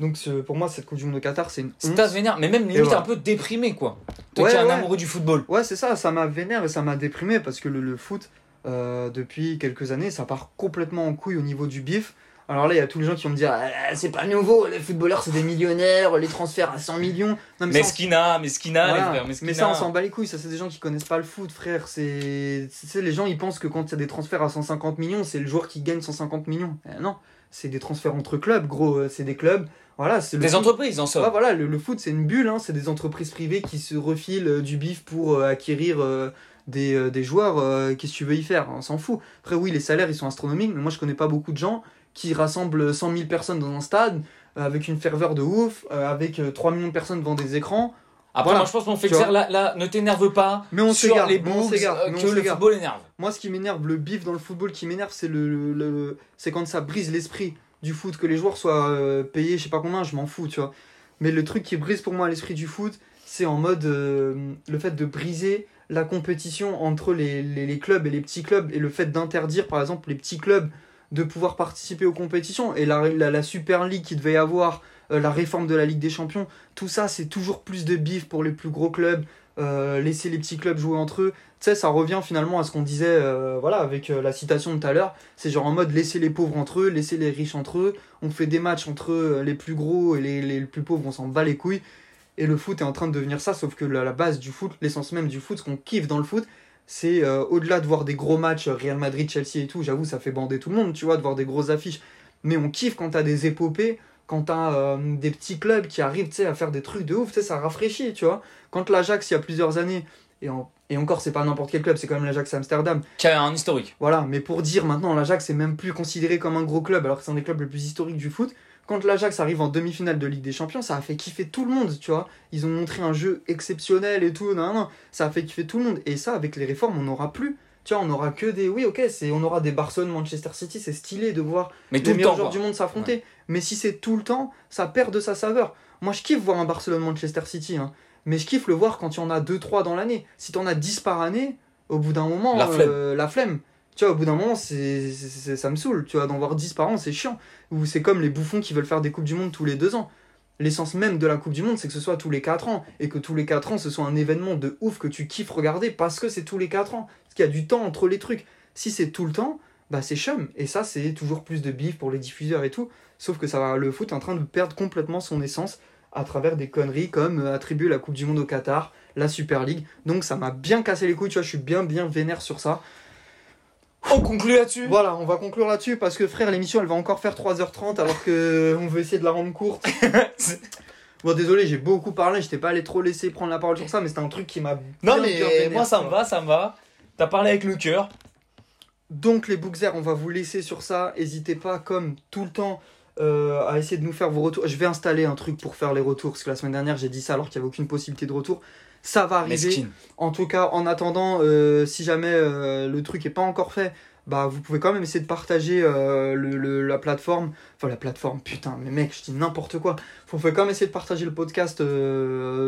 Donc pour moi, cette Coupe du Monde de Qatar, c'est une honte. ta vénère, mais même limite un peu déprimé, quoi. Toi Ouais, qui es un ouais. amoureux du football. Ouais, c'est ça, ça m'a vénère et ça m'a déprimé parce que le, le foot, euh, depuis quelques années, ça part complètement en couille au niveau du bif. Alors là, il y a tous les gens qui vont me dire Ah, c'est pas nouveau, les footballeurs c'est des millionnaires, les transferts à 100 millions. Non, mais ça, Mesquina, Mesquina, Voilà. les frères, Mesquina. Mais ça, on s'en bat les couilles. Ça, c'est des gens qui connaissent pas le foot, frère. C'est, c'est les gens, ils pensent que quand il y a des transferts à 150 millions, c'est le joueur qui gagne 150 millions. Eh non, c'est des transferts entre clubs, gros. euh, C'est des clubs. Voilà, c'est Des foot. entreprises, en somme. Ouais, voilà, le, le foot, c'est une bulle. Hein. C'est des entreprises privées qui se refilent euh, du bif pour euh, acquérir euh, des, euh, des joueurs. Qu'est-ce que tu veux y faire? On s'en fout. Après, oui, les salaires, ils sont astronomiques. Mais moi, je connais pas beaucoup de gens qui rassemblent 100 000 personnes dans un stade avec une ferveur de ouf, avec euh, 3 millions de personnes devant des écrans. Après, Voilà. moi, je pense qu'on fait vois? là, là, ne t'énerve pas Mais on sur les books euh, que on le football énerve. Moi, ce qui m'énerve, le bif dans le football qui m'énerve, c'est le, le- le- c'est quand ça brise l'esprit du foot, que les joueurs soient euh, payés, je sais pas combien, je m'en fous, tu vois. Mais le truc qui brise pour moi l'esprit du foot, c'est en mode euh, le fait de briser la compétition entre les, les- clubs et les petits clubs et le fait d'interdire, par exemple, les petits clubs de pouvoir participer aux compétitions et la, la, la Super League qui devait y avoir, euh, la réforme de la Ligue des Champions, tout ça, c'est toujours plus de bif pour les plus gros clubs, euh, laisser les petits clubs jouer entre eux tu sais, ça revient finalement à ce qu'on disait, euh, voilà, avec euh, la citation de tout à l'heure. C'est genre en mode laisser les pauvres entre eux, laisser les riches entre eux. On fait des matchs entre les plus gros et les, les plus pauvres, on s'en bat les couilles. Et le foot est en train de devenir ça, sauf que la, la base du foot, l'essence même du foot, ce qu'on kiffe dans le foot, c'est au-delà de voir des gros matchs, Real Madrid, Chelsea et tout, j'avoue, ça fait bander tout le monde, tu vois, de voir des grosses affiches. Mais on kiffe quand t'as des épopées, quand t'as euh, des petits clubs qui arrivent, à faire des trucs de ouf, ça rafraîchit, tu vois. Quand l'Ajax, il y a plusieurs années, et, en- et encore, c'est pas n'importe quel club, c'est quand même l'Ajax Amsterdam. Qui a un historique. Voilà, mais pour dire maintenant, l'Ajax c'est même plus considéré comme un gros club, alors que c'est un des clubs les plus historiques du foot. Quand l'Ajax arrive en demi-finale de Ligue des Champions, ça a fait kiffer tout le monde, tu vois. Ils ont montré un jeu exceptionnel et tout, non, non, ça a fait kiffer tout le monde. Et ça, avec les réformes, on n'aura plus. Tu vois, on aura que des. Oui, ok, c'est... on aura des Barcelone, Manchester City, c'est stylé de voir Mais les tout le meilleurs temps. joueurs quoi. du monde s'affronter. Mais si c'est tout le temps, ça perd de sa saveur. Moi, je kiffe voir un Barcelone-Manchester City, hein. mais je kiffe le voir quand il y en a 2-3 dans l'année. Si t'en as 10 par année, au bout d'un moment, La flemme. euh, la flemme. Tu vois, au bout d'un moment, c'est- ça me saoule. Tu vois, d'en voir 10 par an, c'est chiant. Ou c'est comme les bouffons qui veulent faire des Coupes du Monde tous les 2 ans. L'essence même de la Coupe du Monde, c'est que ce soit tous les 4 ans. Et que tous les 4 ans, ce soit un événement de ouf que tu kiffes regarder parce que c'est tous les 4 ans. Parce qu'il y a du temps entre les trucs. Si c'est tout le temps, bah c'est chum. Et ça, c'est toujours plus de bif pour les diffuseurs et tout. Sauf que ça va, le foot est en train de perdre complètement son essence à travers des conneries comme euh, attribuer la Coupe du Monde au Qatar, la Super League. Donc ça m'a bien cassé les couilles, tu vois, je suis bien bien vénère sur ça. On conclut là-dessus. Voilà, on va conclure là-dessus parce que frère, l'émission elle va encore faire 3h30 alors que on veut essayer de la rendre courte. (laughs) Bon, désolé, j'ai beaucoup parlé, je t'ai pas allé trop laisser prendre la parole sur ça, mais c'était un truc qui m'a. non, mais moi, ça me va, ça me va. T'as parlé avec le cœur. Donc les Bookzers, on va vous laisser sur ça. N'hésitez pas, comme tout le temps, euh, à essayer de nous faire vos retours. Je vais installer un truc pour faire les retours, parce que la semaine dernière j'ai dit ça alors qu'il n'y avait aucune possibilité de retour. Ça va arriver. Mesquine. En tout cas, en attendant, euh, si jamais euh, le truc est pas encore fait, bah vous pouvez quand même essayer de partager le, le- la plateforme. Enfin la plateforme, putain, mais mec, je dis n'importe quoi. Vous pouvez quand même essayer de partager le podcast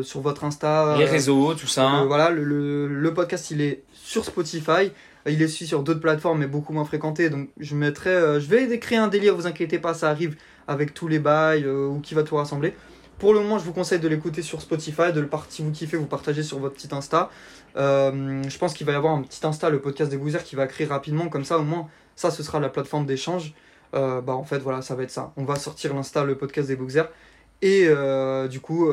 sur votre Insta. Les réseaux, tout ça. euh, voilà, le, le- le podcast il est sur Spotify, il est aussi sur d'autres plateformes mais beaucoup moins fréquentées. Donc je mettrai, euh, je vais créer un délire, vous inquiétez pas, ça arrive avec tous les bails euh, ou qui va tout rassembler. Pour le moment, je vous conseille de l'écouter sur Spotify, de le part- si vous kiffez, vous partagez sur votre petit Insta. Euh, je pense qu'il va y avoir un petit Insta, le podcast des Boozers, qui va créer rapidement, comme ça au moins, ça ce sera la plateforme d'échange. Bah en fait voilà, ça va être ça. On va sortir l'Insta, le podcast des Boozers. Et du coup,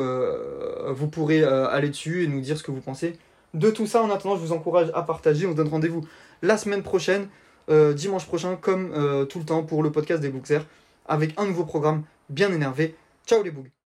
vous pourrez aller dessus et nous dire ce que vous pensez de tout ça. En attendant, je vous encourage à partager. On se donne rendez-vous la semaine prochaine, euh, dimanche prochain, comme euh, tout le temps, pour le podcast des Bookzers, avec un nouveau programme bien énervé. Ciao les boogs